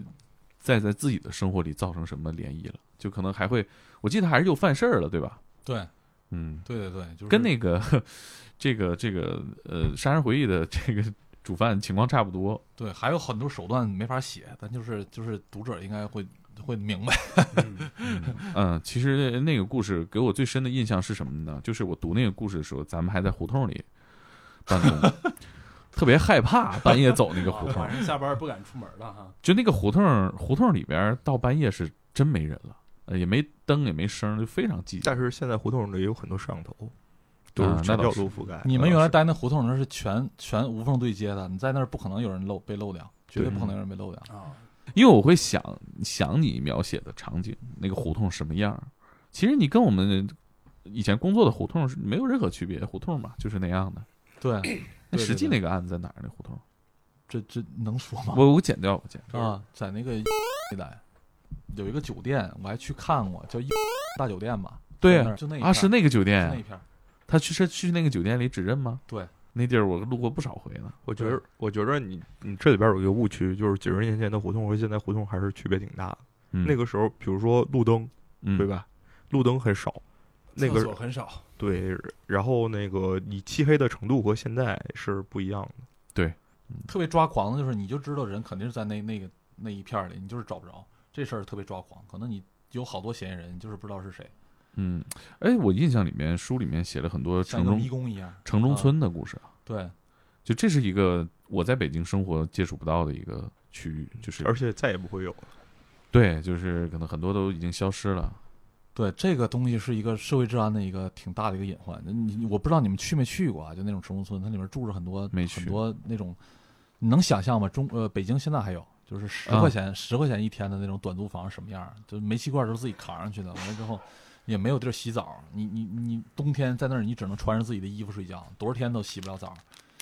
再在自己的生活里造成什么涟漪了，就可能还会，我记得还是又犯事儿了，对吧？对嗯，对对对，就是跟那个 这个这个呃《杀人回忆》的这个主犯情况差不多。对，还有很多手段没法写，但就是就是读者应该会会明白。嗯，其实那个故事给我最深的印象是什么呢？就是我读那个故事的时候，咱们还在胡同里办公，特别害怕半夜走那个胡同晚，上下班不敢出门了哈。就那个胡同胡同里边到半夜是真没人了，呃也没灯也没声，就非常寂静。但是现在胡同里有很多摄像头，都啊是全角度覆盖。你们原来待那胡同那是全全无缝对接的，你在那儿不可能有人漏被漏掉，绝对对不可能有人被漏掉。啊，因为我会想想你描写的场景，那个胡同什么样。其实你跟我们以前工作的胡同是没有任何区别，胡同嘛就是那样的。对，那对对实际那个案子在哪儿？那胡同？这这能说吗？我我剪掉，我剪掉。啊，在那个一带有一个酒店，我还去看过，叫大酒店吧。对就那一啊，是那个酒店那片儿。他去是去那个酒店里指认吗？对，那地儿我路过不少回呢。我觉得，我觉得你你这里边有一个误区，就是几十年前的胡同和现在胡同还是区别挺大的。嗯、那个时候，比如说路灯，嗯对？吧？路灯很少，那厕个所很少，对，然后那个你漆黑的程度和现在是不一样的。对特别抓狂的就是，你就知道人肯定是在那那个那一片儿里，你就是找不着。这事儿特别抓狂，可能你有好多嫌疑人，你就是不知道是谁，嗯，哎，我印象里面书里面写了很多城中迷宫一样。城中啊村的故事啊，对，就这是一个我在北京生活接触不到的一个区域，就是而且再也不会有了。对，就是可能很多都已经消失了。对，这个东西是一个社会治安的一个挺大的一个隐患。你你我不知道你们去没去过啊？就那种城中村，它里面住着很多没去很多那种，你能想象吗？中呃，北京现在还有，就是十啊块钱十、块钱一天的那种短租房什么样儿？就煤气罐都是自己扛上去的，完了之后也没有地儿洗澡。你你你冬天在那儿，你只能穿着自己的衣服睡觉，多少天都洗不了澡。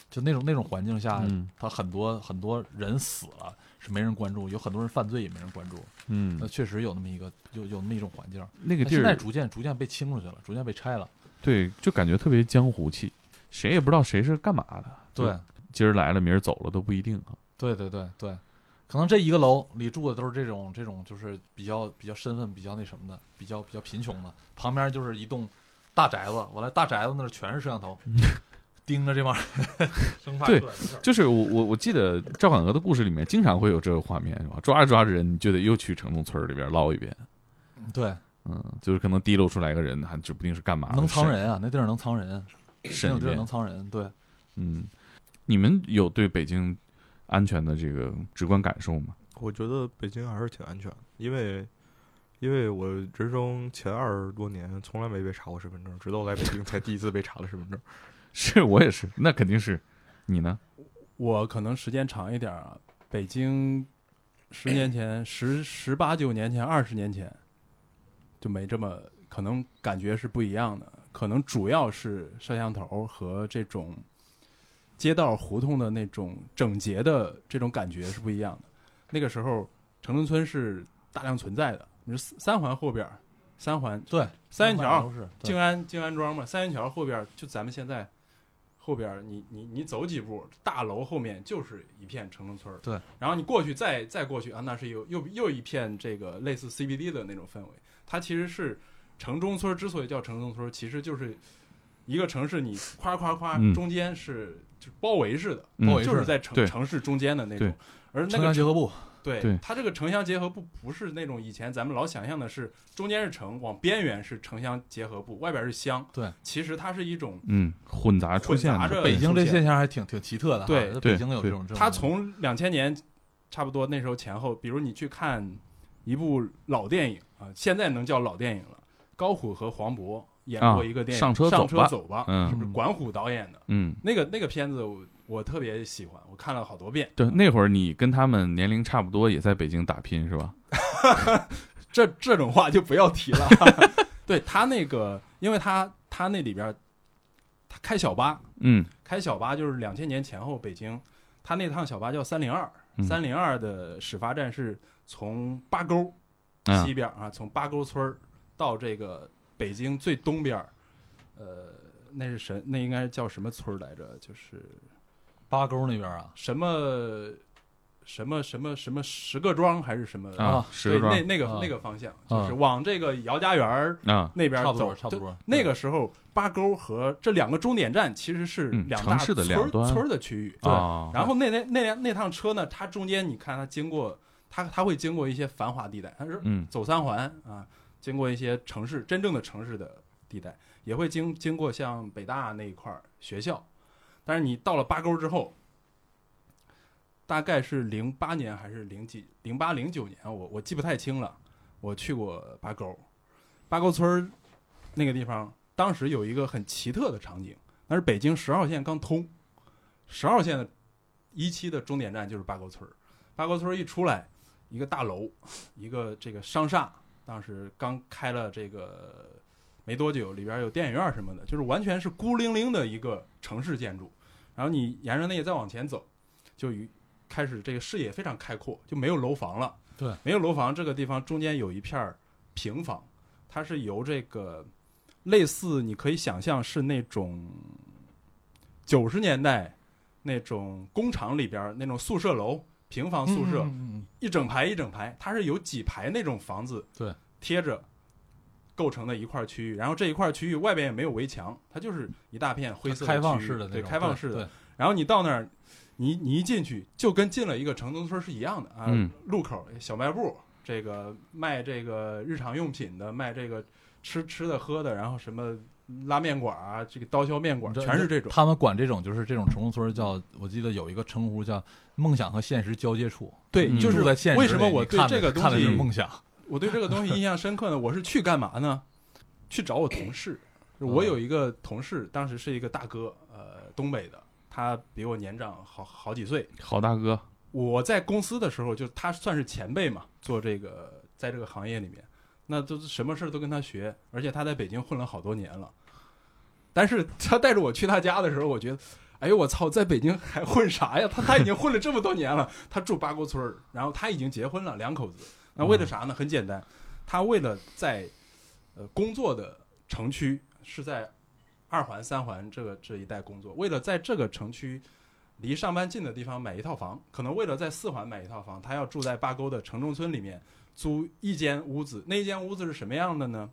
就那种那种环境下，嗯他很多很多人死了是没人关注，有很多人犯罪也没人关注，嗯那嗯，确实有那么一个有有那么一种环境。那个地儿现在逐渐逐渐被清出去了，逐渐被拆了。对，就感觉特别江湖气，谁也不知道谁是干嘛的。对，今儿来了，明儿走了都不一定啊。对对对对，可能这一个楼里住的都是这种这种就是比较比较身份比较那什么的，比较比较贫穷的，旁边就是一栋大宅子，完了大宅子那儿全是摄像头，盯着这帮人，生怕对就是我我我记得赵敢鹅的故事里面经常会有这个画面，是吧？抓着抓着人，你就得又去城中村里边捞一遍。对，嗯，就是可能滴漏出来个人，还指不定是干嘛的。能藏人啊，那地儿能藏人，那审一遍种地儿能。藏人，对。嗯，你们有对北京安全的这个直观感受吗？我觉得北京还是挺安全的，因为因为我人生前二十多年从来没被查过身份证，直到来北京才第一次被查了身份证。是我也是，那肯定是。你呢？我可能时间长一点啊，北京十年前、十十八九年前、二十年前就没这么，可能感觉是不一样的。可能主要是摄像头和这种街道胡同的那种整洁的这种感觉是不一样的。那个时候，城中村是大量存在的。你说三三环后边，三环对，三元桥静安静安庄嘛，三元桥后边就咱们现在后边儿，你你你走几步，大楼后面就是一片城中村对，然后你过去再再过去啊，那是有又又一片这个类似 CBD 的那种氛围。它其实是城中村之所以叫城中村，其实就是一个城市，你夸夸夸嗯中间是就包围式的，就是在城城市中间的那种。而那城个乡结合部，对对它这个城乡结合部不是那种以前咱们老想象的是中间是城，往边缘是城乡结合部，外边是乡。对，其实它是一种，嗯，混杂出现的。混杂着北京这出现现象还挺挺奇特的哈。对对北京有这种这种。它从两千年差不多那时候前后，比如你去看一部老电影啊，现在能叫老电影了，高虎和黄渤演过一个电影《啊上车上走吧走吧》，嗯是不是管虎导演的？嗯，那个那个片子我我特别喜欢，我看了好多遍。对，那会儿你跟他们年龄差不多，也在北京打拼是吧？这这种话就不要提了。对他那个，因为他他那里边，他开小巴，嗯开小巴就是两千年前后北京，他那趟小巴叫三零二，嗯三零二的始发站是从八沟啊西边儿啊，从八沟村到这个北京最东边儿，呃，那是什那应该叫什么村儿来着？就是八沟那边啊，什么什么什么什么十个庄还是什么？啊，石对，庄那那个、啊那个方向，啊就是往这个姚家园儿啊，那边差不多走，就差不多那个时候，八沟和这两个终点站其实是嗯两大城市的村儿两端村儿的区域。啊，然后那那那辆那趟车呢，它中间你看它经过，它它会经过一些繁华地带，它是嗯走三环啊，经过一些城市真正的城市的地带，也会经经过像北大那一块学校。但是你到了八沟之后，大概是零八年还是零几零八零九年，我我记不太清了。我去过八沟，八沟村那个地方，当时有一个很奇特的场景，那是北京十号线刚通，十号线的一期的终点站就是八沟村。八沟村一出来，一个大楼，一个这个商厦，当时刚开了这个没多久，里边有电影院什么的，就是完全是孤零零的一个城市建筑。然后你沿着那个再往前走，就与开始这个视野非常开阔，就没有楼房了。对，没有楼房，这个地方中间有一片儿平房，它是由这个类似你可以想象是那种九十年代那种工厂里边儿那种宿舍楼。平房宿舍、一整排一整排，它是有几排那种房子对。贴着构成的一块区域，然后这一块区域外边也没有围墙，它就是一大片灰色的开放式的那种，开放式的。对，然后你到那儿，你你一进去就跟进了一个城中村是一样的啊，嗯。路口小卖部，这个卖这个日常用品的，卖这个吃吃的喝的，然后什么拉面馆啊，这个刀削面馆对全是这种。他们管这种就是这种城中村叫，我记得有一个称呼叫梦想和现实交接处，对，嗯就是住在现实为什么我对这个东看的是西梦想？我对这个东西印象深刻呢？我是去干嘛呢？去找我同事。我有一个同事，当时是一个大哥，呃，东北的，他比我年长好好几岁。好大哥，我在公司的时候，就他算是前辈嘛，做这个在这个行业里面，那都是什么事儿都跟他学，而且他在北京混了好多年了。但是他带着我去他家的时候，我觉得，哎呦我操，在北京还混啥呀？他他已经混了这么多年了，他住八沟村，然后他已经结婚了，两口子。那为了啥呢？很简单，他为了在呃工作的城区是在二环、三环这个这一带工作，为了在这个城区离上班近的地方买一套房，可能为了在四环买一套房，他要住在八沟的城中村里面租一间屋子。那一间屋子是什么样的呢？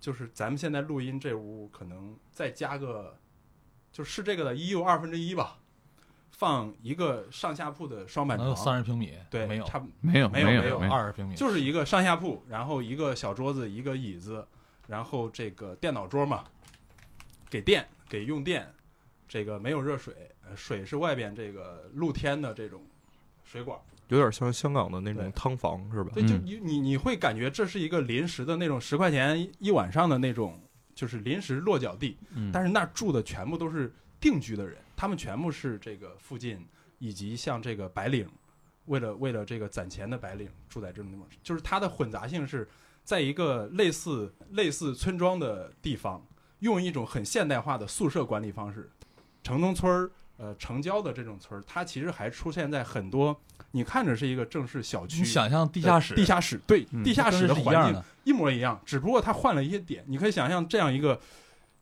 就是咱们现在录音这屋，可能再加个，就是这个的一又二分之一吧，放一个上下铺的双板能有床，三十平米？对，没有，差不没有没有没有二十平米。就是一个上下铺，然后一个小桌子，一个椅子，然后这个电脑桌嘛，给电给用电，这个没有热水，呃水是外边这个露天的这种水管。有点像香港的那种汤房是吧？对，就嗯你你你会感觉这是一个临时的那种十块钱一晚上的那种，就是临时落脚地。嗯但是那儿住的全部都是定居的人，他们全部是这个附近以及像这个白领，为了为了这个攒钱的白领住在这种地方，就是它的混杂性是在一个类似类似村庄的地方，用一种很现代化的宿舍管理方式。城中村儿，呃，城郊的这种村儿，它其实还出现在很多你看着是一个正式小区你，想象地下室，地下室对嗯地下室的跟是一环境样的。一模一样，只不过它换了一些点。你可以想象这样一个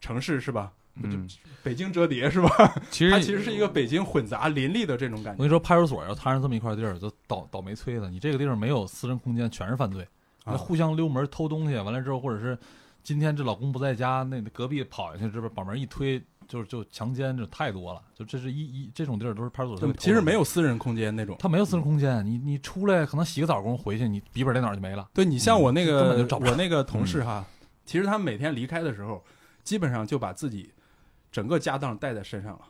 城市是吧？嗯，北京折叠是吧？其实它其实是一个北京混杂林立的这种感觉我跟你说，派出所要摊上这么一块地儿，就倒倒霉催的。你这个地方没有私人空间，全是犯罪，啊互相溜门偷东西，完了之后，或者是今天这老公不在家，那隔壁跑下去，这边把门一推，就是就强奸，就太多了。就这是一一这种地儿都是派出所。其实没有私人空间那种。他没有私人空间，你你出来可能洗个澡功夫回去，你笔记本电脑就没了。对你像我那根个本就找不我那个同事哈，其实他每天离开的时候，基本上就把自己整个家当带在身上了，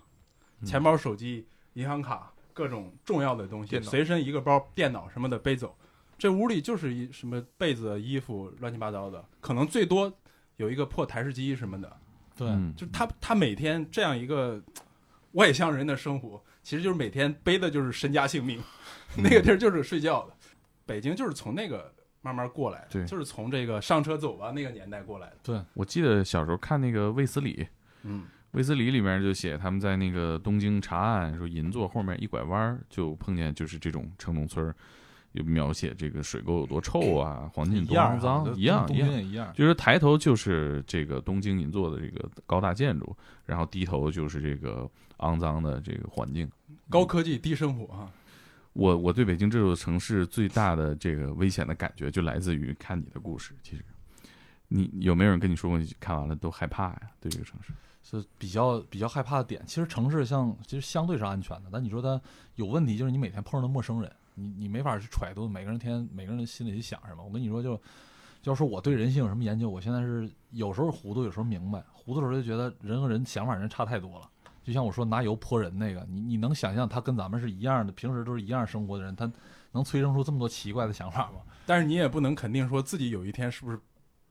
嗯钱包、手机、银行卡，各种重要的东西，随身一个包、电脑什么的背走。这屋里就是一什么被子、衣服乱七八糟的，可能最多有一个破台式机什么的。对，嗯。就他他每天这样一个 外乡人的生活，其实就是每天背的就是身家性命，那个地儿就是睡觉的。北京就是从那个慢慢过来的，对。就是从这个上车走吧那个年代过来的。对。我记得小时候看那个卫斯理，嗯，卫斯理里面就写他们在那个东京查案，说银座后面一拐弯儿就碰见就是这种城中村儿，有描写这个水沟有多臭啊，环境多肮脏，一样东一样。京也一样。就是抬头就是这个东京银座的这个高大建筑，然后低头就是这个肮脏的这个环境。高科技低生活啊，我我对北京这座城市最大的这个危险的感觉，就来自于看你的故事。其实，你有没有人跟你说过，你看完了都害怕呀？对这个城市，是比较比较害怕的点。其实城市像其实相对是安全的，但你说它有问题，就是你每天碰上的陌生人，你你没法去揣度每个人天每个人心里去想什么。我跟你说就，就要说我对人性有什么研究，我现在是有时候糊涂，有时候明白。糊涂的时候就觉得人和人想法人差太多了。就像我说拿油泼人那个，你你能想象他跟咱们是一样的，平时都是一样生活的人，他能催生出这么多奇怪的想法吗？但是你也不能肯定说自己有一天是不是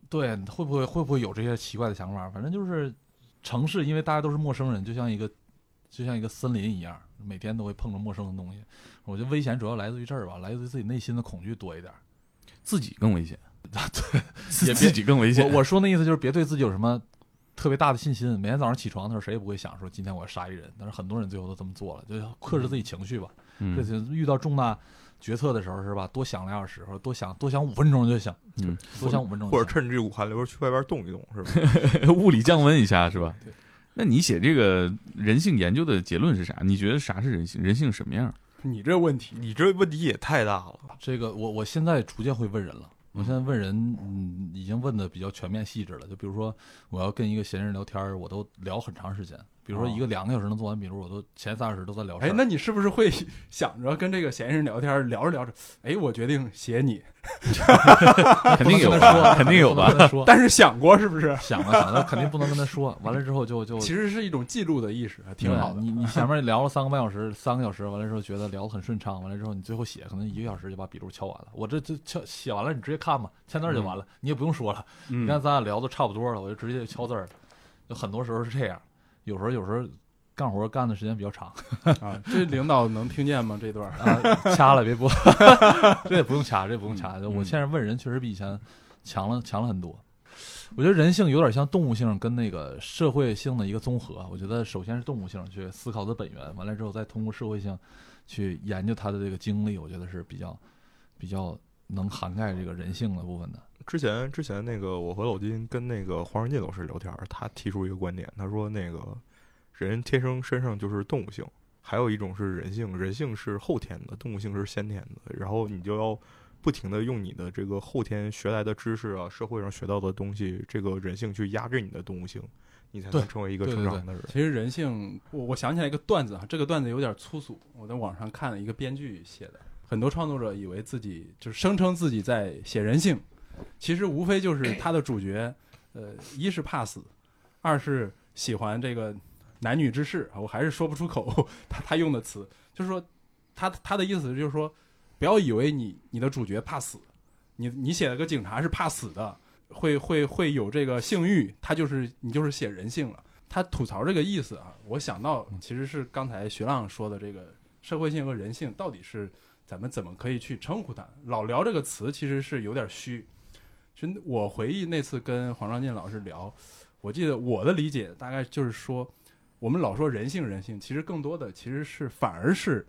对，会不会会不会有这些奇怪的想法？反正就是城市，因为大家都是陌生人，就像一个就像一个森林一样，每天都会碰着陌生的东西。我觉得危险主要来自于这儿吧，来自于自己内心的恐惧多一点。自己更危险，对，也别自己更危险。我我说那意思就是别对自己有什么特别大的信心。每天早上起床的时候，谁也不会想说今天我要杀一人，但是很多人最后都这么做了，就克制自己情绪吧。这嗯这遇到重大决策的时候是吧？多想两小时，或者多想多想五分钟就行，嗯，多想五分钟，或者趁这股寒流去外边动一动，是吧？物理降温一下是吧？对那你写这个人性研究的结论是啥？你觉得啥是人性？人性什么样？你这问题？你这问题也太大了。这个我我现在逐渐会问人了。我现在问人，嗯，已经问的比较全面细致了。就比如说，我要跟一个闲人聊天儿，我都聊很长时间。比如说，一个两个小时能做完，笔录我都前三小时都在聊事。哎，那你是不是会 想着跟这个嫌疑人聊天，聊着聊着，哎，我决定写你，肯定有吧？说肯定有吧说，但是想过是不是？想了想了，肯定不能跟他说。完了之后就就其实是一种记录的意识，还挺好的。你你前 面聊了三个半小时，三个小时，完了之后觉得聊得很顺畅，完了之后你最后写，可能一个小时就把笔录敲完了。我这就敲写完了，你直接看吧，签字就完了，你也不用说了。你看嗯，咱俩聊的差不多了，我就直接敲字儿了。就很多时候是这样，有时候有时候干活干的时间比较长 啊，这领导能听见吗？这段啊，掐了别播，这也不用掐，这也不用掐。我嗯现在问人确实比以前强了强了很多。我觉得人性有点像动物性跟那个社会性的一个综合。我觉得首先是动物性去思考的本源，完了之后再通过社会性去研究他的这个经历，我觉得是比较比较能涵盖这个人性的部分的。之前之前那个我和老金跟那个黄仁进老师聊天，他提出一个观点，他说那个人天生身上就是动物性，还有一种是人性，人性是后天的，动物性是先天的，然后你就要不停的用你的这个后天学来的知识啊，社会上学到的东西，这个人性去压制你的动物性，你才能成为一个对对正常的人。其实人性，我我想起来一个段子啊，这个段子有点粗俗，我在网上看了一个编剧写的，很多创作者以为自己就是声称自己在写人性，其实无非就是他的主角，呃，一是怕死，二是喜欢这个男女之事啊，我还是说不出口 他他用的词，就是说他他的意思就是说，不要以为你你的主角怕死，你你写了个警察是怕死的，会会会有这个性欲，他就是你就是写人性了。他吐槽这个意思啊，我想到其实是刚才徐浪说的这个社会性和人性到底是咱们怎么可以去称呼他？老聊这个词其实是有点虚。其实我回忆那次跟黄章进老师聊，我记得我的理解大概就是说，我们老说人性人性，其实更多的其实是反而是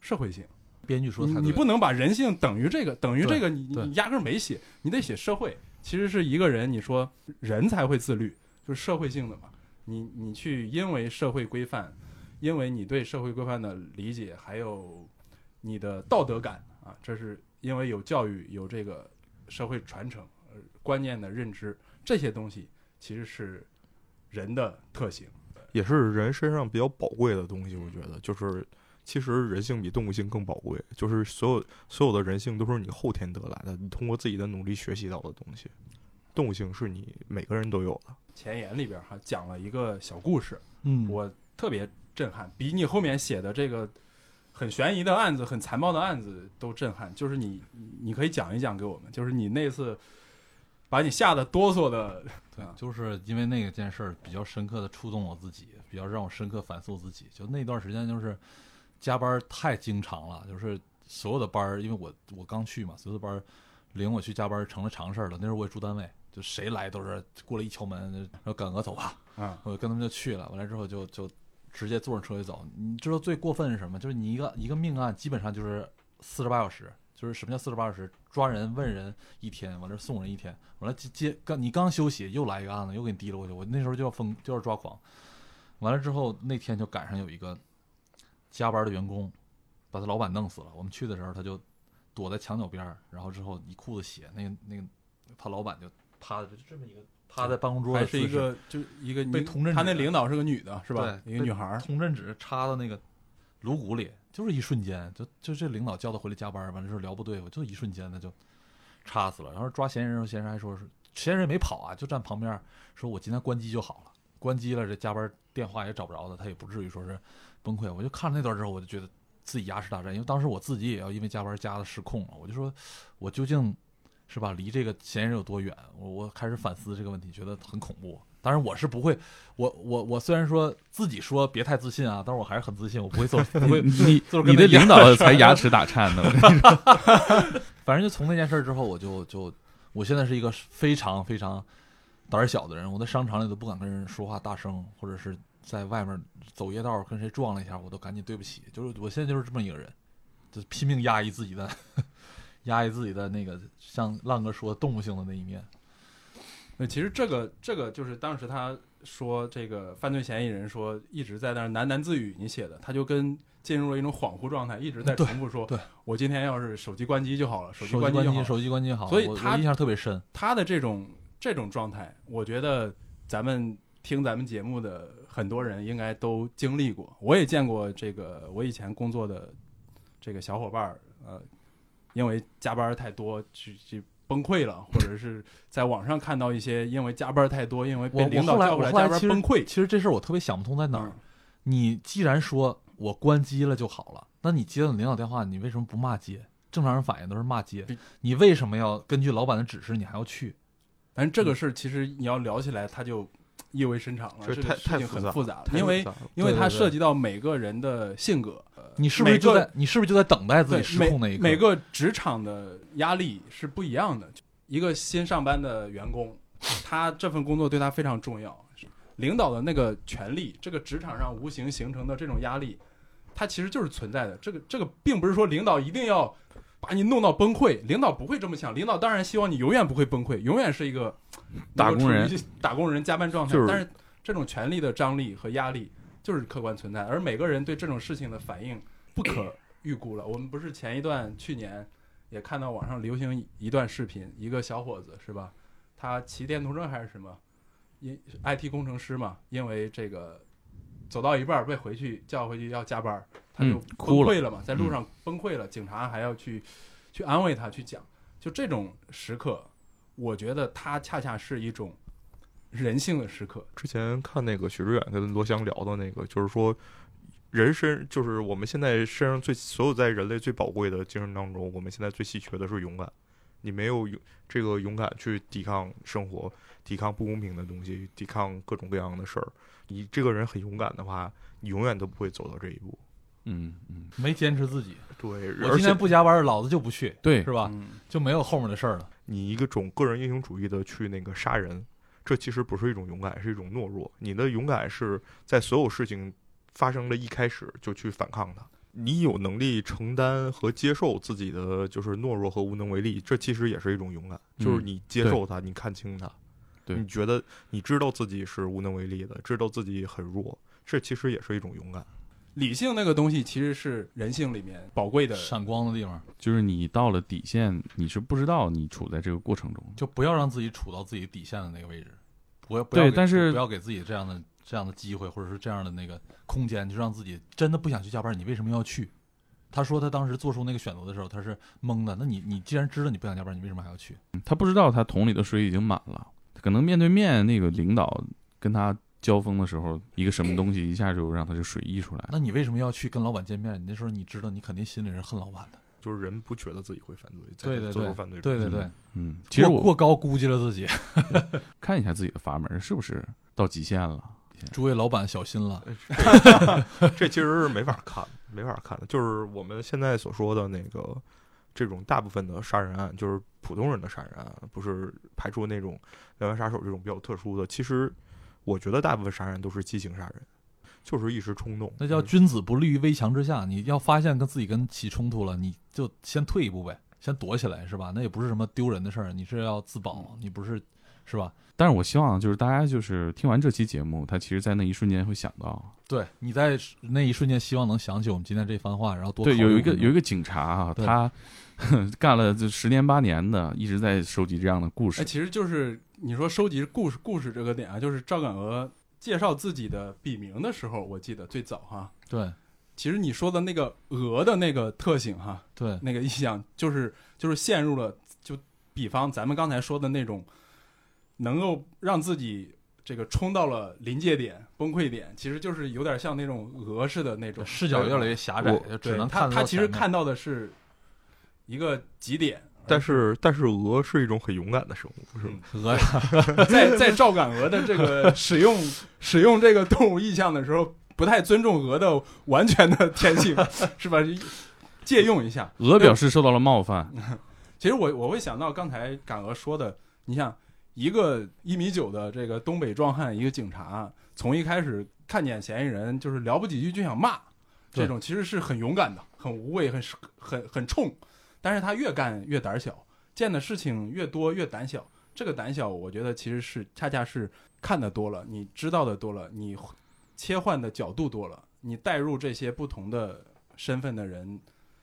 社会性。编剧说的太对了你你不能把人性等于这个，等于这个你你压根儿没写，你得写社会。其实是一个人，你说人才会自律，就是社会性的嘛。你你去因为社会规范，因为你对社会规范的理解，还有你的道德感啊，这是因为有教育，有这个社会传承、呃观念的认知，这些东西其实是人的特性。也是人身上比较宝贵的东西。我觉得就是，其实人性比动物性更宝贵。就是所有所有的人性都是你后天得来的，你通过自己的努力学习到的东西。动物性是你每个人都有的。前言里边哈讲了一个小故事，嗯，我特别震撼，比你后面写的这个很悬疑的案子、很残暴的案子都震撼。就是你，你可以讲一讲给我们，就是你那次把你吓得哆嗦的，对，就是因为那个件事儿比较深刻的触动我自己，比较让我深刻反思我自己。就那段时间，就是加班太经常了，就是所有的班儿，因为我我刚去嘛，所有的班儿领我去加班成了常事儿了。那时候我也住单位，就谁来都是过来一敲门，然后赶个走吧，啊，我跟他们就去了。完了之后就就直接坐上车就走。你知道最过分是什么？就是你一个一个命案基本上就是四十八小时。就是什么叫四十八小时？抓人问人一天，完了送人一天，完了接接刚你刚休息又来一个案子，又给你提溜过去。我那时候就要疯，就要抓狂。完了之后那天就赶上有一个加班的员工，把他老板弄死了。我们去的时候他就躲在墙角边，然后之后一裤子血，那个那个他老板就趴在就这么一个趴在办公桌是一个就一个女被同镇他那领导是个女的，是吧？一个女孩儿，通镇纸插到那个颅骨里，就是一瞬间，就就这领导叫他回来加班，完了之后聊不对付，就一瞬间他就插死了。然后抓嫌疑人的时候，嫌疑人还说是嫌疑人没跑啊，就站旁边说我今天关机就好了，关机了这加班电话也找不着他，他也不至于说是崩溃。我就看了那段之后，我就觉得自己牙齿大战，因为当时我自己也要因为加班加的失控了，我就说我究竟是吧离这个嫌疑人有多远？我我开始反思这个问题，觉得很恐怖。当然我是不会，我我我虽然说自己说别太自信啊，但是我还是很自信，我不会做，不会你你的领导才牙齿打颤呢。反正就从那件事儿之后，我就就我现在是一个非常非常胆儿小的人，我在商场里都不敢跟人说话大声，或者是在外面走夜道跟谁撞了一下，我都赶紧对不起。就是我现在就是这么一个人，就拼命压抑自己的压抑自己的那个像浪哥说动物性的那一面。那其实这个这个就是当时他说这个犯罪嫌疑人说一直在那儿喃喃自语，你写的，他就跟进入了一种恍惚状态，一直在重复说，对我今天要是手机关机就好了，手机关机，关机就好了。手机关机好，所以他印象特别深。他的这种这种状态，我觉得咱们听咱们节目的很多人应该都经历过。我也见过这个，我以前工作的这个小伙伴儿，呃，因为加班太多，去去崩溃了，或者是在网上看到一些因为加班太多，因为被我领导我后来叫过来加班崩溃。其实这事儿我特别想不通在哪儿。嗯你既然说我关机了就好了，那你接到领导电话，你为什么不骂街？正常人反应都是骂街，你为什么要根据老板的指示你还要去？反正这个事儿其实你要聊起来，它就意味深长了，这事情太复杂很复杂了，因为因为它涉及到每个人的性格，呃你是不是就在你是不是就在等待自己失控那一刻？每每个职场的压力是不一样的。一个新上班的员工，他这份工作对他非常重要。领导的那个权利，这个职场上无形形成的这种压力，它其实就是存在的。这个这个并不是说领导一定要把你弄到崩溃，领导不会这么想。领导当然希望你永远不会崩溃，永远是一个打工人打工人加班状态。就是但是这种权力的张力和压力就是客观存在，而每个人对这种事情的反应不可预估了。我们不是前一段去年也看到网上流行一段视频，一个小伙子是吧？他骑电动车还是什么？因 IT 工程师嘛，因为这个走到一半儿被回去叫回去要加班儿，他就嗯崩溃了嘛，在路上崩溃了，警察还要去去安慰他，去讲，就这种时刻，我觉得他恰恰是一种人性的时刻。之前看那个许知远跟罗翔聊的那个，就是说，人身就是我们现在身上最所有在人类最宝贵的精神当中，我们现在最稀缺的是勇敢。你没有勇这个勇敢去抵抗生活，抵抗不公平的东西，抵抗各种各样的事儿，你这个人很勇敢的话，你永远都不会走到这一步。嗯嗯，没坚持自己。对，我今天不加班，老子就不去，对是吧？嗯，就没有后面的事儿了。你一个种个人英雄主义的去那个杀人，这其实不是一种勇敢，是一种懦弱。你的勇敢是在所有事情发生的一开始就去反抗它。你有能力承担和接受自己的就是懦弱和无能为力，这其实也是一种勇敢。就是你接受它，你看清它，对你觉得你知道自己是无能为力的，知道自己很弱，这其实也是一种勇敢。理性那个东西其实是人性里面宝贵的。闪光的地方，就是你到了底线，你是不知道你处在这个过程中。就不要让自己处到自己底线的那个位置，不要不要对但是不要给自己这样的这样的机会，或者是这样的那个空间，就让自己真的不想去加班，你为什么要去？他说他当时做出那个选择的时候，他是懵的。那你你既然知道你不想加班，你为什么还要去？他不知道他桶里的水已经满了，可能面对面那个领导跟他交锋的时候，一个什么东西一下就让他就水溢出来。那你为什么要去跟老板见面？你那时候你知道，你肯定心里是恨老板的。就是人不觉得自己会犯罪，对对对做出犯罪，对对对，嗯，其实我过高估计了自己。看一下自己的阀门是不是到极限了。诸位老板小心了，这其实是没法看，没法看的。就是我们现在所说的那个这种大部分的杀人案，就是普通人的杀人案，不是排除那种连环杀手这种比较特殊的。其实我觉得大部分杀人都是激情杀人，就是一时冲动。那叫君子不立于危墙之下。你要发现跟自己跟起冲突了，你就先退一步呗，先躲起来，是吧？那也不是什么丢人的事儿，你是要自保，你不是是吧？但是我希望就是大家就是听完这期节目，他其实，在那一瞬间会想到，对，你在那一瞬间希望能想起我们今天这番话，然后多对，有一个有一个警察啊，对。他干了这十年八年的，一直在收集这样的故事。哎，事。其实就是你说收集故事故事这个点啊，就是赵敢鹅介绍自己的笔名的时候，我记得最早哈，对。其实你说的那个鹅的那个特性哈，对。那个意象就是就是陷入了，就比方咱们刚才说的那种，能够让自己这个冲到了临界点、崩溃点，其实就是有点像那种鹅似的那种视角越来越狭窄，我就只能看他他其实看到的是一个极点，但是但是鹅是一种很勇敢的生物，是吧？嗯鹅呀，在在照赶鹅的这个使用 使用这个动物意象的时候，不太尊重鹅的完全的天性，是吧？借用一下。鹅表示受到了冒犯，其实我我会想到刚才赶鹅说的，你想一个一米九的这个东北壮汉，一个警察，从一开始看见嫌疑人就是聊不几句就想骂，这种其实是很勇敢的，很无畏，很 很很冲，但是他越干越胆小，见的事情越多越胆小。这个胆小，我觉得其实是恰恰是看的多了，你知道的多了，你切换的角度多了，你带入这些不同的身份的人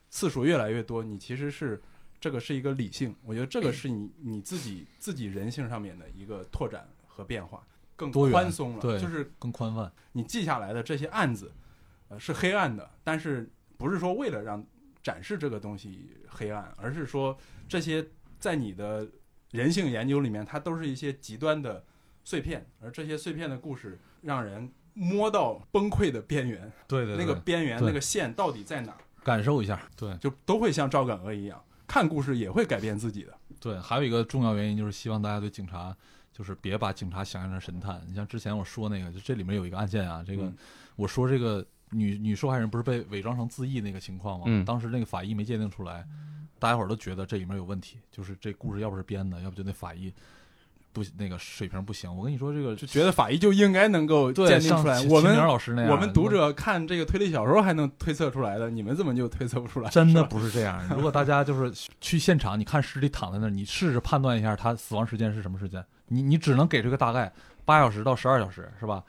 次数越来越多，你其实是这个是一个理性，我觉得这个是你你自己自己人性上面的一个拓展和变化，更宽松了。对就是更宽泛。你记下来的这些案子，呃，是黑暗的，但是不是说为了让展示这个东西黑暗，而是说这些在你的人性研究里面，它都是一些极端的碎片，而这些碎片的故事让人摸到崩溃的边缘，对对那个边缘那个线到底在哪儿，感受一下，对就都会像赵敢鹅一样，看故事也会改变自己的。对。还有一个重要原因就是希望大家对警察，就是别把警察想象成神探。你像之前我说那个，就这里面有一个案件啊，这个、嗯我说这个女女受害人不是被伪装成自缢那个情况吗？嗯当时那个法医没鉴定出来，大家伙儿都觉得这里面有问题，就是这故事要不是编的，要不就那法医不那个水平不行。我跟你说，这个就觉得法医就应该能够鉴定出来。我们老师那样，我们读者看这个推理小说还能推测出来的，你们怎么就推测不出来？真的不是这样。如果大家就是去现场，你看尸体躺在那儿，你试着判断一下他死亡时间是什么时间，你你只能给出个大概，八小时到十二小时，是吧？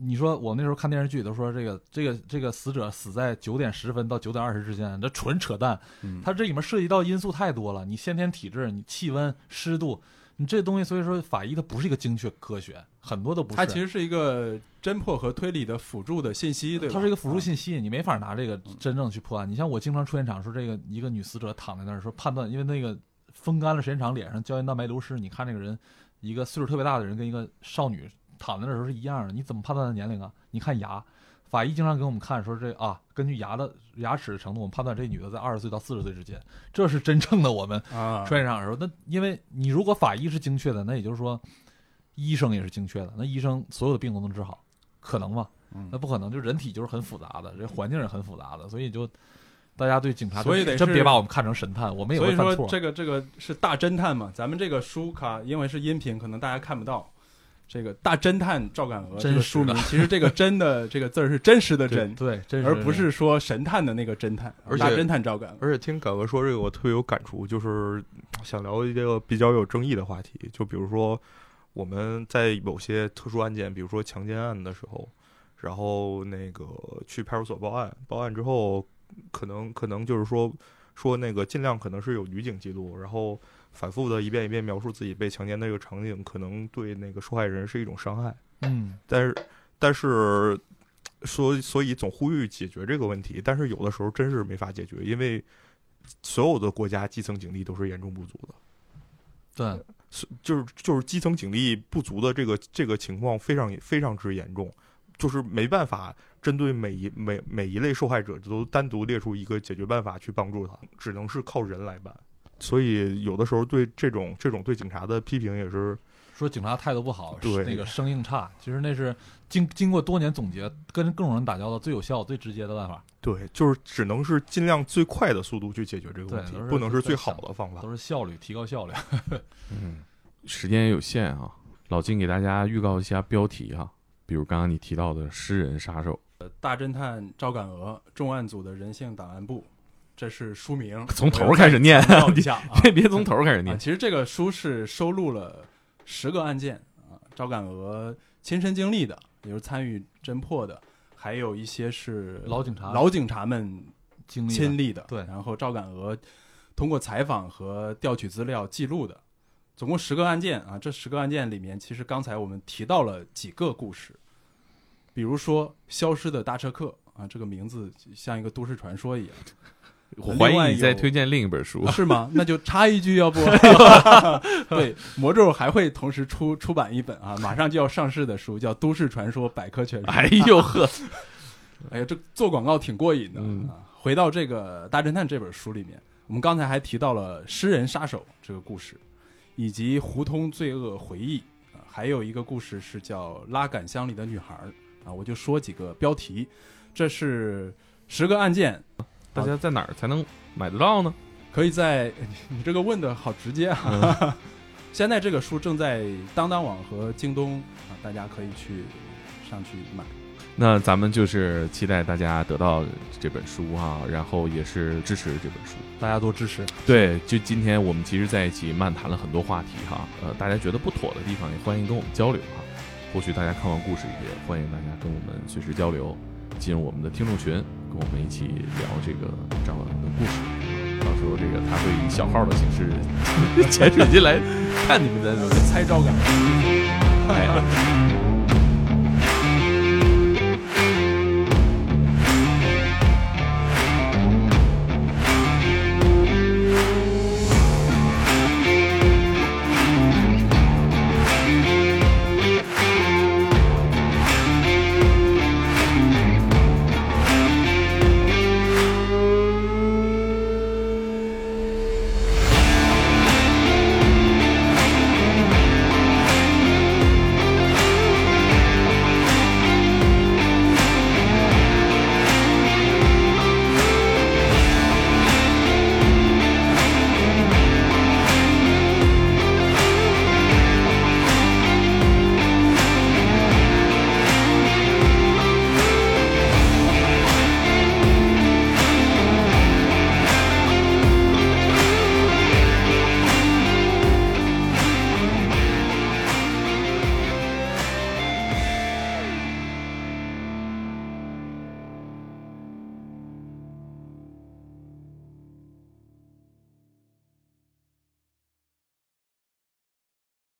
你说我那时候看电视剧都说这个这个这个死者死在九点十分到九点二十之间，这纯扯淡。嗯它这里面涉及到因素太多了，你先天体质、你气温、湿度，你这东西，所以说法医它不是一个精确科学，很多都不是。它其实是一个侦破和推理的辅助的信息，对吧？它是一个辅助啊信息，你没法拿这个真正去破案。你像我经常出现场说，这个一个女死者躺在那儿说判断，因为那个风干了时间长，脸上胶原蛋白流失，你看这个人，一个岁数特别大的人跟一个少女躺在那儿的时候是一样的，你怎么判断她年龄啊？你看牙，法医经常给我们看说这啊，根据牙的牙齿的程度，我们判断这女的在二十岁到四十岁之间，这是真正的我们啊，出现场的时候。那因为你如果法医是精确的，那也就是说，医生也是精确的，那医生所有的病都能治好，可能吗？嗯那不可能，就人体就是很复杂的，这环境是很复杂的，所以就大家对警察真，所以得真别把我们看成神探，我们也所以说会犯错。这个这个是大侦探嘛，咱们这个书卡因为是音频，可能大家看不到。这个大侦探赵敢娥这个书名，其实这个“真”的这个字儿是真实的“真。对，真”，而不是说神探的那个侦探。而且大侦探赵敢。娥，而且听敢鹅说这个，我特别有感触，就是想聊一个比较有争议的话题，就比如说我们在某些特殊案件，比如说强奸案的时候，然后那个去派出所报案，报案之后，可能可能就是说说那个尽量可能是有女警记录，然后反复的一遍一遍描述自己被强奸的这个场景，可能对那个受害人是一种伤害。嗯，但是，但是，所所以总呼吁解决这个问题，但是有的时候真是没法解决，因为所有的国家基层警力都是严重不足的，对，是就是就是基层警力不足的这个这个情况非常非常之严重，就是没办法针对每一每每一类受害者都单独列出一个解决办法去帮助他，只能是靠人来办。所以有的时候对这种这种对警察的批评也是说警察态度不好，对那个生硬差，其实那是经经过多年总结，跟各种人打交道最有效、最直接的办法，对，就是只能是尽量最快的速度去解决这个问题不能是最好的方法都。是效率，提高效率。嗯，时间也有限啊，老金给大家预告一下标题哈、比如刚刚你提到的诗人杀手，呃大侦探赵敢娥，重案组的人性档案部，这是书名。从头开始念，报一下啊。别别从头开始啊，念。其实这个书是收录了十个案件啊，赵敢娥亲身经历的，也就是参与侦破的，还有一些是老警察老警察们经历的亲历的。对然后赵敢娥通过采访和调取资料记录的，总共十个案件啊。这十个案件里面，其实刚才我们提到了几个故事，比如说消失的大车客啊，这个名字像一个都市传说一样。我怀疑你在推荐另一本书，是吗？那就插一句，要不？对，魔咒还会同时出出版一本啊，马上就要上市的书，叫《都市传说百科全书》。哎呦呵，哎呀，这做广告挺过瘾的、嗯啊。回到这个《大侦探》这本书里面，我们刚才还提到了诗人杀手这个故事，以及胡同罪恶回忆啊，还有一个故事是叫《拉杆箱里的女孩》啊。我就说几个标题，这是十个案件，大家在哪儿才能买得到呢？可以在 你这个问的好直接啊！嗯 现在这个书正在当当网和京东啊，大家可以去上去买。那咱们就是期待大家得到这本书哈、然后也是支持这本书。大家多支持。对，就今天我们其实在一起漫谈了很多话题哈，呃，大家觉得不妥的地方也欢迎跟我们交流哈。或许大家看完故事也欢迎大家跟我们随时交流，进入我们的听众群，跟我们一起聊这个张婉文的故事。到时候这个他会以小号的形式 潜水进来看你们在猜招感。哎呀。